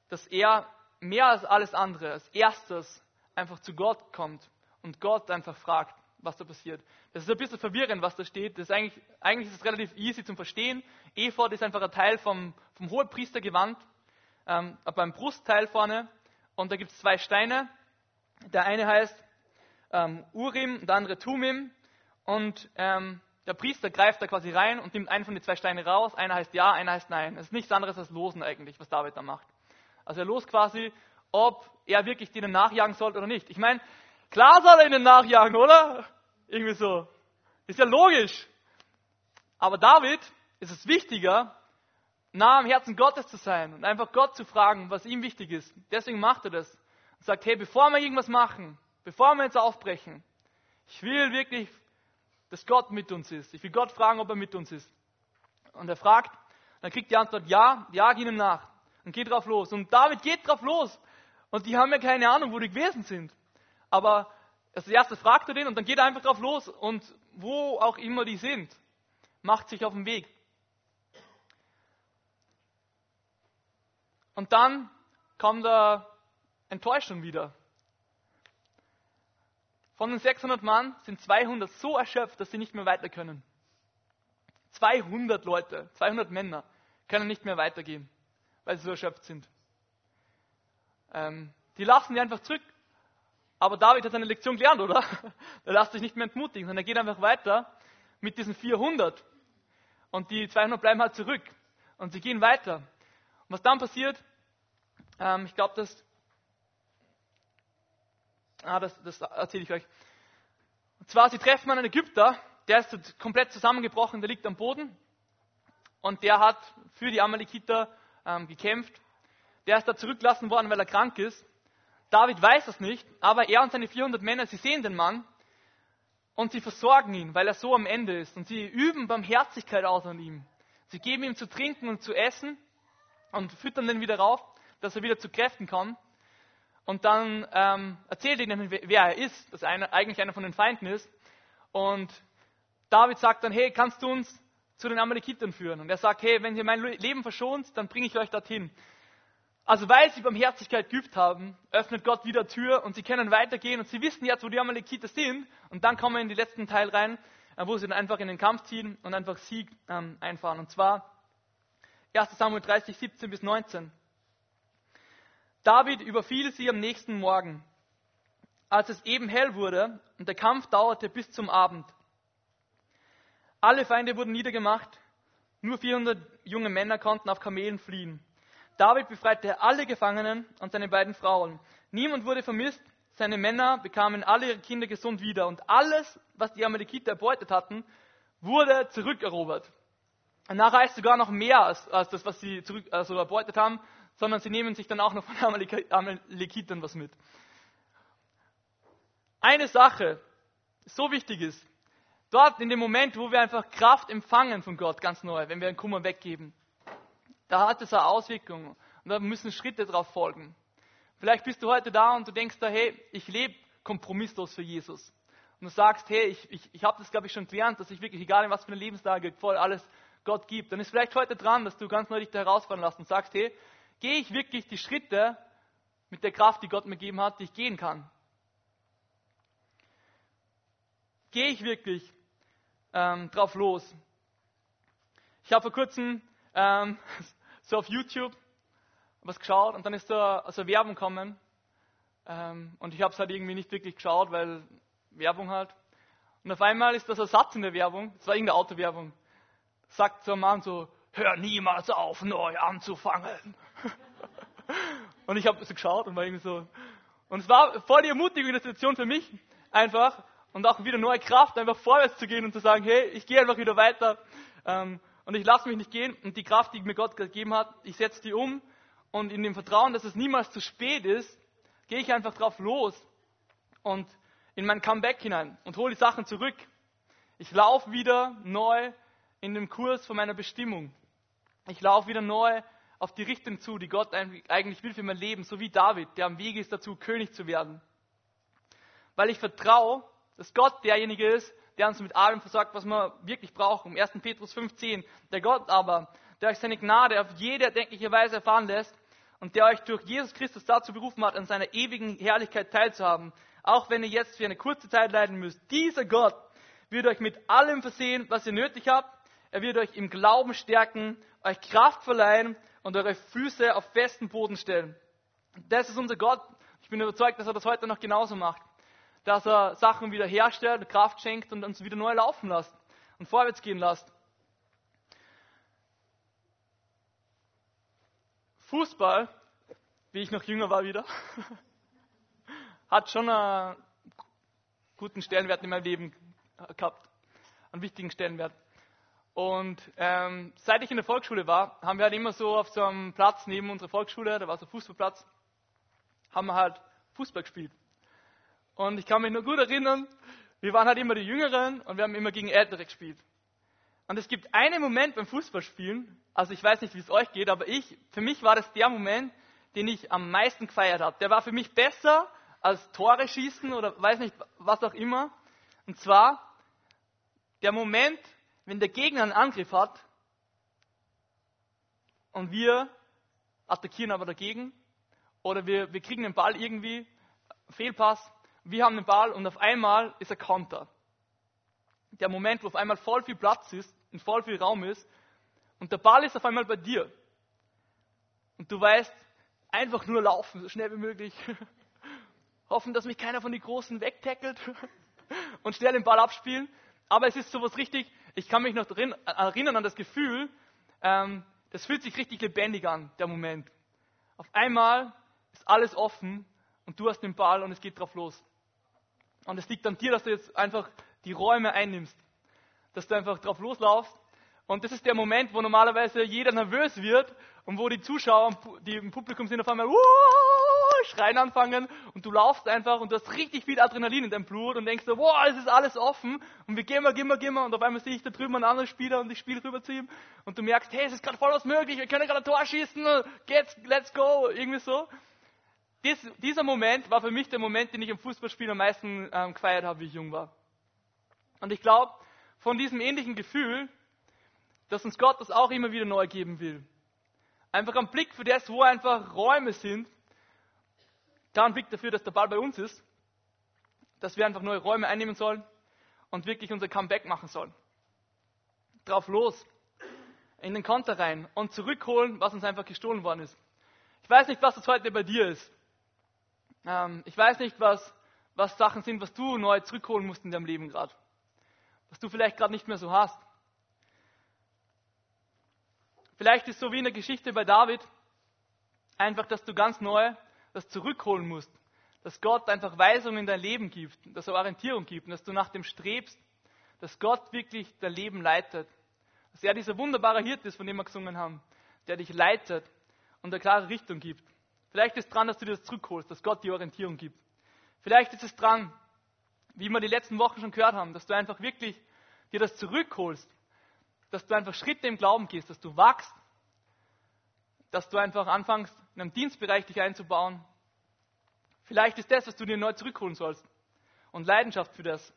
dass er mehr als alles andere, als erstes einfach zu Gott kommt und Gott einfach fragt, was da passiert. Das ist ein bisschen verwirrend, was da steht. Das ist eigentlich, eigentlich ist es relativ easy zum Verstehen. Ephod ist einfach ein Teil vom, vom Hohepriestergewand, ähm, beim Brustteil vorne. Und da gibt es zwei Steine. Der eine heißt ähm, Urim, der andere Tumim. Und ähm, der Priester greift da quasi rein und nimmt einen von den zwei Steinen raus. Einer heißt ja, einer heißt nein. Das ist nichts anderes als Losen eigentlich, was David da macht. Also er los quasi, ob er wirklich denen nachjagen sollte oder nicht. Ich meine, klar soll er ihnen nachjagen, oder? Irgendwie so. Ist ja logisch. Aber David ist es wichtiger, nah am Herzen Gottes zu sein und einfach Gott zu fragen, was ihm wichtig ist. Deswegen macht er das. Und sagt, hey, bevor wir irgendwas machen, bevor wir jetzt aufbrechen, ich will wirklich, dass Gott mit uns ist. Ich will Gott fragen, ob er mit uns ist. Und er fragt, dann kriegt die Antwort, ja, jag ihnen nach und geht drauf los. Und David geht drauf los. Und die haben ja keine Ahnung, wo die gewesen sind. Aber als erstes fragt er den und dann geht er einfach drauf los. Und wo auch immer die sind, macht sich auf den Weg. Und dann kommt da Enttäuschung wieder. Von den 600 Mann sind 200 so erschöpft, dass sie nicht mehr weiter können. 200 Leute, 200 Männer können nicht mehr weitergehen weil sie so erschöpft sind. Ähm, die lassen die einfach zurück. Aber David hat seine Lektion gelernt, oder? Er lässt sich nicht mehr entmutigen, sondern er geht einfach weiter mit diesen 400. Und die 200 bleiben halt zurück. Und sie gehen weiter. Und was dann passiert, ähm, ich glaube, das, ah, das, das erzähle ich euch. Und zwar, sie treffen einen Ägypter, der ist komplett zusammengebrochen, der liegt am Boden. Und der hat für die Amalekiter ähm, gekämpft. Der ist da zurückgelassen worden, weil er krank ist. David weiß das nicht, aber er und seine 400 Männer, sie sehen den Mann und sie versorgen ihn, weil er so am Ende ist. Und sie üben Barmherzigkeit aus an ihm. Sie geben ihm zu trinken und zu essen und füttern den wieder rauf, dass er wieder zu Kräften kommt. Und dann ähm, erzählt ihnen, wer er ist, dass er eigentlich einer von den Feinden ist. Und David sagt dann, hey, kannst du uns zu den Amalekitern führen. Und er sagt, hey, wenn ihr mein Leben verschont, dann bringe ich euch dorthin. Also weil sie Barmherzigkeit geübt haben, öffnet Gott wieder Tür und sie können weitergehen und sie wissen jetzt, wo die Amalekiter sind. Und dann kommen wir in den letzten Teil rein, äh, wo sie dann einfach in den Kampf ziehen und einfach Sieg ähm, einfahren. Und zwar 1 Samuel 30, 17 bis 19. David überfiel sie am nächsten Morgen, als es eben hell wurde und der Kampf dauerte bis zum Abend. Alle Feinde wurden niedergemacht. Nur 400 junge Männer konnten auf Kamelen fliehen. David befreite alle Gefangenen und seine beiden Frauen. Niemand wurde vermisst. Seine Männer bekamen alle ihre Kinder gesund wieder. Und alles, was die Amalekiter erbeutet hatten, wurde zurückerobert. Nachher ist sogar noch mehr als, als das, was sie zurück, also erbeutet haben, sondern sie nehmen sich dann auch noch von Amalekitern was mit. Eine Sache, so wichtig ist, Dort in dem Moment, wo wir einfach Kraft empfangen von Gott ganz neu, wenn wir einen Kummer weggeben, da hat es eine Auswirkung und da müssen Schritte drauf folgen. Vielleicht bist du heute da und du denkst da, hey, ich lebe kompromisslos für Jesus. Und du sagst, hey, ich, ich, ich habe das, glaube ich, schon gelernt, dass ich wirklich, egal in was für eine Lebenslage, voll alles Gott gibt. Dann ist vielleicht heute dran, dass du ganz neu dich da herausfordern lässt und sagst, hey, gehe ich wirklich die Schritte mit der Kraft, die Gott mir gegeben hat, die ich gehen kann? Gehe ich wirklich ähm, drauf los? Ich habe vor kurzem ähm, so auf YouTube was geschaut und dann ist da also Werbung gekommen ähm, und ich habe es halt irgendwie nicht wirklich geschaut, weil Werbung halt. Und auf einmal ist das ein Satz in der Werbung, es war irgendeine Autowerbung, sagt so ein Mann so, hör niemals auf, neu anzufangen. und ich habe so geschaut und war irgendwie so, und es war voll die der Situation für mich, einfach, und auch wieder neue Kraft, einfach vorwärts zu gehen und zu sagen, hey, ich gehe einfach wieder weiter. Ähm, und ich lasse mich nicht gehen und die Kraft, die mir Gott gegeben hat, ich setze die um und in dem Vertrauen, dass es niemals zu spät ist, gehe ich einfach drauf los und in mein Comeback hinein und hole die Sachen zurück. Ich laufe wieder neu in dem Kurs von meiner Bestimmung. Ich laufe wieder neu auf die Richtung zu, die Gott eigentlich will für mein Leben, so wie David, der am Weg ist dazu, König zu werden. Weil ich vertraue, dass Gott derjenige ist, der uns mit allem versorgt, was wir wirklich brauchen. 1. Petrus 5,10. Der Gott aber, der euch seine Gnade auf jede erdenkliche Weise erfahren lässt und der euch durch Jesus Christus dazu berufen hat, an seiner ewigen Herrlichkeit teilzuhaben, auch wenn ihr jetzt für eine kurze Zeit leiden müsst. Dieser Gott wird euch mit allem versehen, was ihr nötig habt. Er wird euch im Glauben stärken, euch Kraft verleihen und eure Füße auf festen Boden stellen. Das ist unser Gott. Ich bin überzeugt, dass er das heute noch genauso macht dass er Sachen wieder herstellt, Kraft schenkt und uns wieder neu laufen lässt und vorwärts gehen lässt. Fußball, wie ich noch jünger war wieder, hat schon einen guten Stellenwert in meinem Leben gehabt, einen wichtigen Stellenwert. Und ähm, seit ich in der Volksschule war, haben wir halt immer so auf so einem Platz neben unserer Volksschule, da war so ein Fußballplatz, haben wir halt Fußball gespielt. Und ich kann mich nur gut erinnern, wir waren halt immer die Jüngeren und wir haben immer gegen Ältere gespielt. Und es gibt einen Moment beim Fußballspielen, also ich weiß nicht, wie es euch geht, aber ich, für mich war das der Moment, den ich am meisten gefeiert habe. Der war für mich besser als Tore schießen oder weiß nicht, was auch immer. Und zwar der Moment, wenn der Gegner einen Angriff hat und wir attackieren aber dagegen oder wir, wir kriegen den Ball irgendwie, Fehlpass wir haben den Ball und auf einmal ist er Konter. Der Moment, wo auf einmal voll viel Platz ist und voll viel Raum ist und der Ball ist auf einmal bei dir. Und du weißt, einfach nur laufen, so schnell wie möglich. Hoffen, dass mich keiner von den Großen wegtackelt und schnell den Ball abspielen. Aber es ist sowas richtig, ich kann mich noch erinnern an das Gefühl, ähm, das fühlt sich richtig lebendig an, der Moment. Auf einmal ist alles offen und du hast den Ball und es geht drauf los. Und es liegt an dir, dass du jetzt einfach die Räume einnimmst. Dass du einfach drauf loslaufst. Und das ist der Moment, wo normalerweise jeder nervös wird und wo die Zuschauer, die im Publikum sind, auf einmal schreien anfangen und du laufst einfach und du hast richtig viel Adrenalin in deinem Blut und denkst so, wow, es ist alles offen und wir gehen mal, gehen mal, gehen mal und auf einmal sehe ich da drüben einen anderen Spieler und ich spiele rüber zu ihm und du merkst, hey, es ist gerade voll was möglich, wir können gerade ein Tor schießen, geht's, let's go, irgendwie so. Dies, dieser Moment war für mich der Moment, den ich im Fußballspiel am meisten ähm, gefeiert habe, wie ich jung war. Und ich glaube, von diesem ähnlichen Gefühl, dass uns Gott das auch immer wieder neu geben will. Einfach ein Blick für das, wo einfach Räume sind, ein Blick dafür, dass der Ball bei uns ist, dass wir einfach neue Räume einnehmen sollen und wirklich unser Comeback machen sollen. Drauf los, in den Konter rein und zurückholen, was uns einfach gestohlen worden ist. Ich weiß nicht, was das heute bei dir ist. Ähm, ich weiß nicht, was, was Sachen sind, was du neu zurückholen musst in deinem Leben gerade. Was du vielleicht gerade nicht mehr so hast. Vielleicht ist so wie in der Geschichte bei David, einfach, dass du ganz neu das zurückholen musst. Dass Gott einfach Weisungen in dein Leben gibt, dass er Orientierung gibt und dass du nach dem strebst, dass Gott wirklich dein Leben leitet. Dass er dieser wunderbare Hirte ist, von dem wir gesungen haben, der dich leitet und eine klare Richtung gibt. Vielleicht ist es dran, dass du dir das zurückholst, dass Gott die Orientierung gibt. Vielleicht ist es dran, wie wir die letzten Wochen schon gehört haben, dass du einfach wirklich dir das zurückholst, dass du einfach Schritte im Glauben gehst, dass du wachst, dass du einfach anfängst, in einem Dienstbereich dich einzubauen, Vielleicht ist das, was du dir neu zurückholen sollst. Und Leidenschaft für das.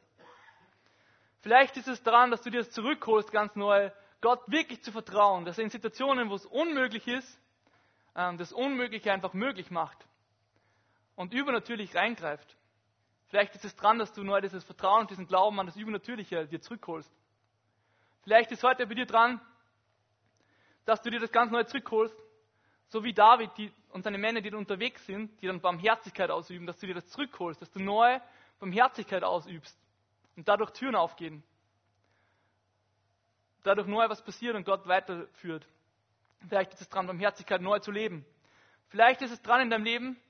Vielleicht ist es daran, dass du dir das zurückholst, ganz neu, Gott wirklich zu vertrauen, dass er in Situationen, wo es unmöglich ist, ähm, das Unmögliche einfach möglich macht und übernatürlich reingreift. Vielleicht ist es dran, dass du neu dieses Vertrauen und diesen Glauben an das Übernatürliche dir zurückholst. Vielleicht ist heute bei dir dran, dass du dir das ganz neu zurückholst, so wie David die, und seine Männer, die da unterwegs sind, die dann Barmherzigkeit ausüben, dass du dir das zurückholst, dass du neu Barmherzigkeit ausübst und dadurch Türen aufgehen. Dadurch neu was passiert und Gott weiterführt. Vielleicht ist es dran, Barmherzigkeit neu zu leben. Vielleicht ist es dran in deinem Leben,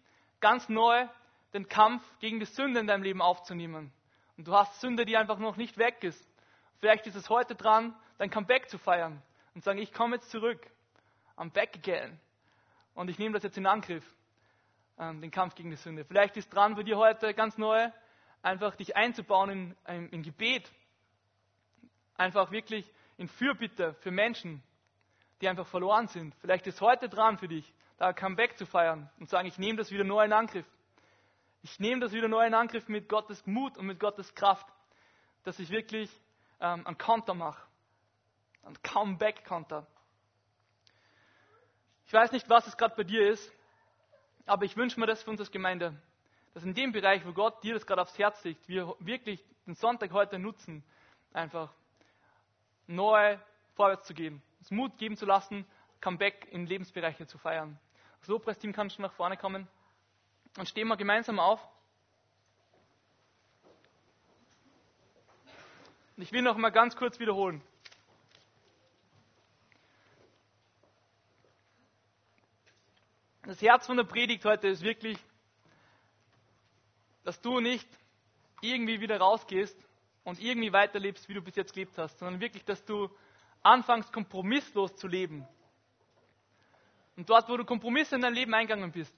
ganz neu den Kampf gegen die Sünde in deinem Leben aufzunehmen. Und du hast Sünde, die einfach noch nicht weg ist. Vielleicht ist es heute dran, dein Comeback zu feiern und sagen, ich komme jetzt zurück. I'm back again. Und ich nehme das jetzt in Angriff, ähm, den Kampf gegen die Sünde. Vielleicht ist dran für dir heute ganz neu, einfach dich einzubauen in, in, Gebet. Einfach wirklich in Fürbitte für Menschen, die einfach verloren sind. Vielleicht ist heute dran für dich, da ein Comeback zu feiern und sagen, ich nehme das wieder neu in Angriff. Ich nehme das wieder neu in Angriff mit Gottes Mut und mit Gottes Kraft, dass ich wirklich ähm, einen Konter mache. Einen Comeback-Konter. Ich weiß nicht, was es gerade bei dir ist, aber ich wünsche mir das für uns als Gemeinde, dass in dem Bereich, wo Gott dir das gerade aufs Herz legt, wir wirklich den Sonntag heute nutzen, einfach neu vorwärts zu gehen, uns Mut geben zu lassen, Comeback in Lebensbereiche zu feiern. Das Lobpreisteam kann schon nach vorne kommen. Und stehen wir gemeinsam auf. Ich will noch mal ganz kurz wiederholen. Das Herz von der Predigt heute ist wirklich, dass du nicht irgendwie wieder rausgehst und irgendwie weiterlebst, wie du bis jetzt gelebt hast, sondern wirklich, dass du anfängst, kompromisslos zu leben. Und dort, wo du Kompromisse in dein Leben eingegangen bist,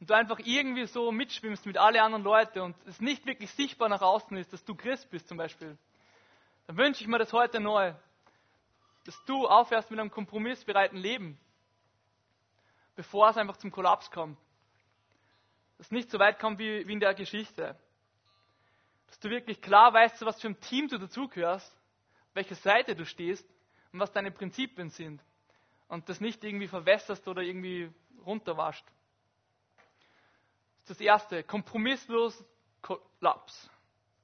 und du einfach irgendwie so mitschwimmst mit allen anderen Leuten und es nicht wirklich sichtbar nach außen ist, dass du Christ bist zum Beispiel, dann wünsche ich mir das heute neu, dass du aufhörst mit einem kompromissbereiten Leben, bevor es einfach zum Kollaps kommt. Dass es nicht so weit kommt wie, wie in der Geschichte. Dass du wirklich klar weißt, zu was für ein Team du dazugehörst, welche Seite du stehst und was deine Prinzipien sind. Und das nicht irgendwie verwässerst oder irgendwie runterwascht. Das ist das erste, kompromisslos Kollaps.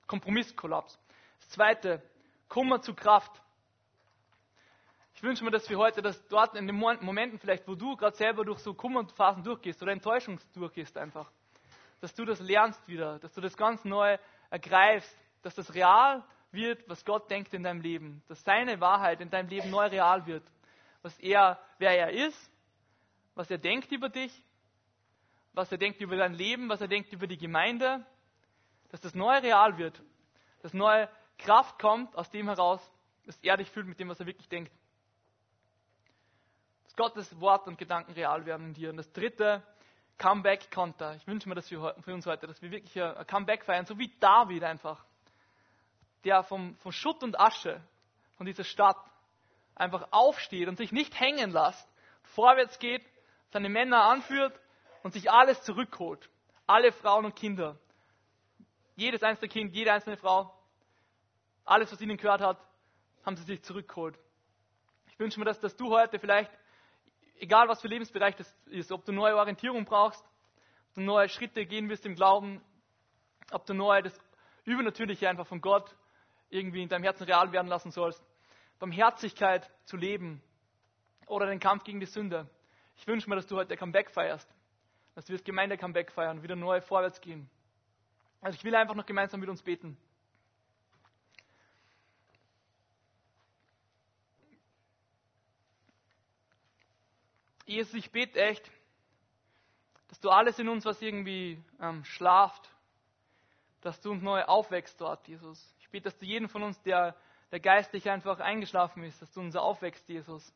Kompromisskollaps. Das zweite, Kummer zu Kraft. Ich wünsche mir, dass wir heute, dass dort in den Momenten vielleicht, wo du gerade selber durch so Kummerphasen durchgehst oder Enttäuschung durchgehst einfach, dass du das lernst wieder, dass du das ganz neu ergreifst, dass das real wird, was Gott denkt in deinem Leben, dass seine Wahrheit in deinem Leben neu real wird, was er, wer er ist, was er denkt über dich was er denkt über dein Leben, was er denkt über die Gemeinde, dass das neue real wird, dass neue Kraft kommt aus dem heraus, dass er dich fühlt mit dem, was er wirklich denkt. Dass Gottes Wort und Gedanken real werden in dir. Und das dritte, Comeback-Konter. Ich wünsche mir das für, für, uns heute, dass wir wirklich ein Comeback feiern, so wie David einfach, der vom, vom Schutt und Asche von dieser Stadt einfach aufsteht und sich nicht hängen lässt, vorwärts geht, seine Männer anführt und sich alles zurückholt. Alle Frauen und Kinder. Jedes einzelne Kind, jede einzelne Frau. Alles, was ihnen gehört hat, haben sie sich zurückgeholt. Ich wünsche mir, dass, dass du heute vielleicht, egal was für Lebensbereich das ist, ob du neue Orientierung brauchst, ob du neue Schritte gehen wirst im Glauben, ob du neu das Übernatürliche einfach von Gott irgendwie in deinem Herzen real werden lassen sollst, Barmherzigkeit zu leben oder den Kampf gegen die Sünde. Ich wünsche mir, dass du heute Comeback feierst dass wir das Gemeinde-Comeback feiern, wieder neu vorwärts gehen. Also ich will einfach noch gemeinsam mit uns beten. Jesus, ich bete echt, dass du alles in uns, was irgendwie ähm, schlaft, dass du uns neu aufwächst dort, Jesus. Ich bete, dass du jeden von uns, der, der geistlich einfach eingeschlafen ist, dass du uns aufwächst, Jesus.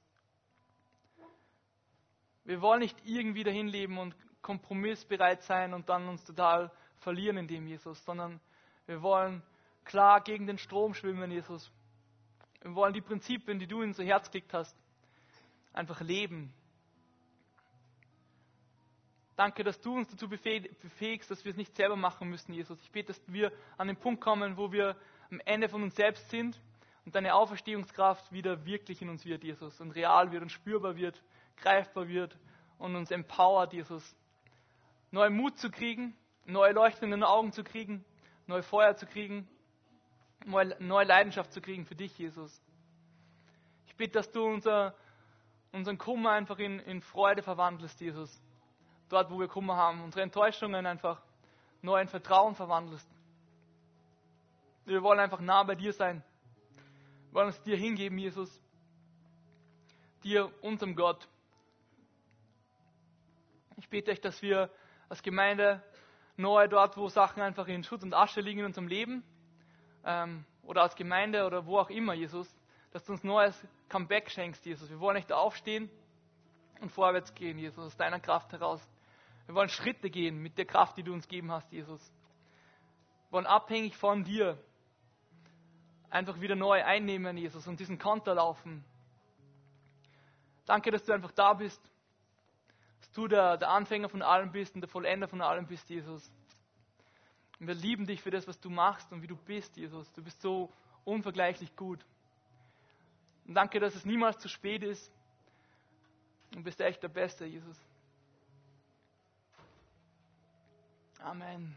Wir wollen nicht irgendwie dahin leben und kompromissbereit sein und dann uns total verlieren in dem, Jesus, sondern wir wollen klar gegen den Strom schwimmen, Jesus. Wir wollen die Prinzipien, die du in unser Herz gelegt hast, einfach leben. Danke, dass du uns dazu befähigst, dass wir es nicht selber machen müssen, Jesus. Ich bete, dass wir an den Punkt kommen, wo wir am Ende von uns selbst sind und deine Auferstehungskraft wieder wirklich in uns wird, Jesus, und real wird und spürbar wird, greifbar wird und uns empowert, Jesus, neuen Mut zu kriegen, neue leuchtende Augen zu kriegen, neue Feuer zu kriegen, neue Leidenschaft zu kriegen für dich, Jesus. Ich bitte, dass du unser, unseren Kummer einfach in, in Freude verwandelst, Jesus. Dort, wo wir Kummer haben, unsere Enttäuschungen einfach neu in Vertrauen verwandelst. Wir wollen einfach nah bei dir sein. Wir wollen uns dir hingeben, Jesus. Dir, unserem Gott. Ich bete euch, dass wir als Gemeinde neu dort, wo Sachen einfach in Schutt und Asche liegen in unserem Leben, ähm, oder als Gemeinde oder wo auch immer, Jesus, dass du uns neues Comeback schenkst, Jesus. Wir wollen nicht aufstehen und vorwärts gehen, Jesus, aus deiner Kraft heraus. Wir wollen Schritte gehen mit der Kraft, die du uns gegeben hast, Jesus. Wir wollen abhängig von dir einfach wieder neu einnehmen, Jesus, und diesen Konter laufen. Danke, dass du einfach da bist, dass du der, der Anfänger von allem bist und der Vollender von allem bist, Jesus. Und wir lieben dich für das, was du machst und wie du bist, Jesus. Du bist so unvergleichlich gut. Und danke, dass es niemals zu spät ist. Du bist echt der Beste, Jesus. Amen.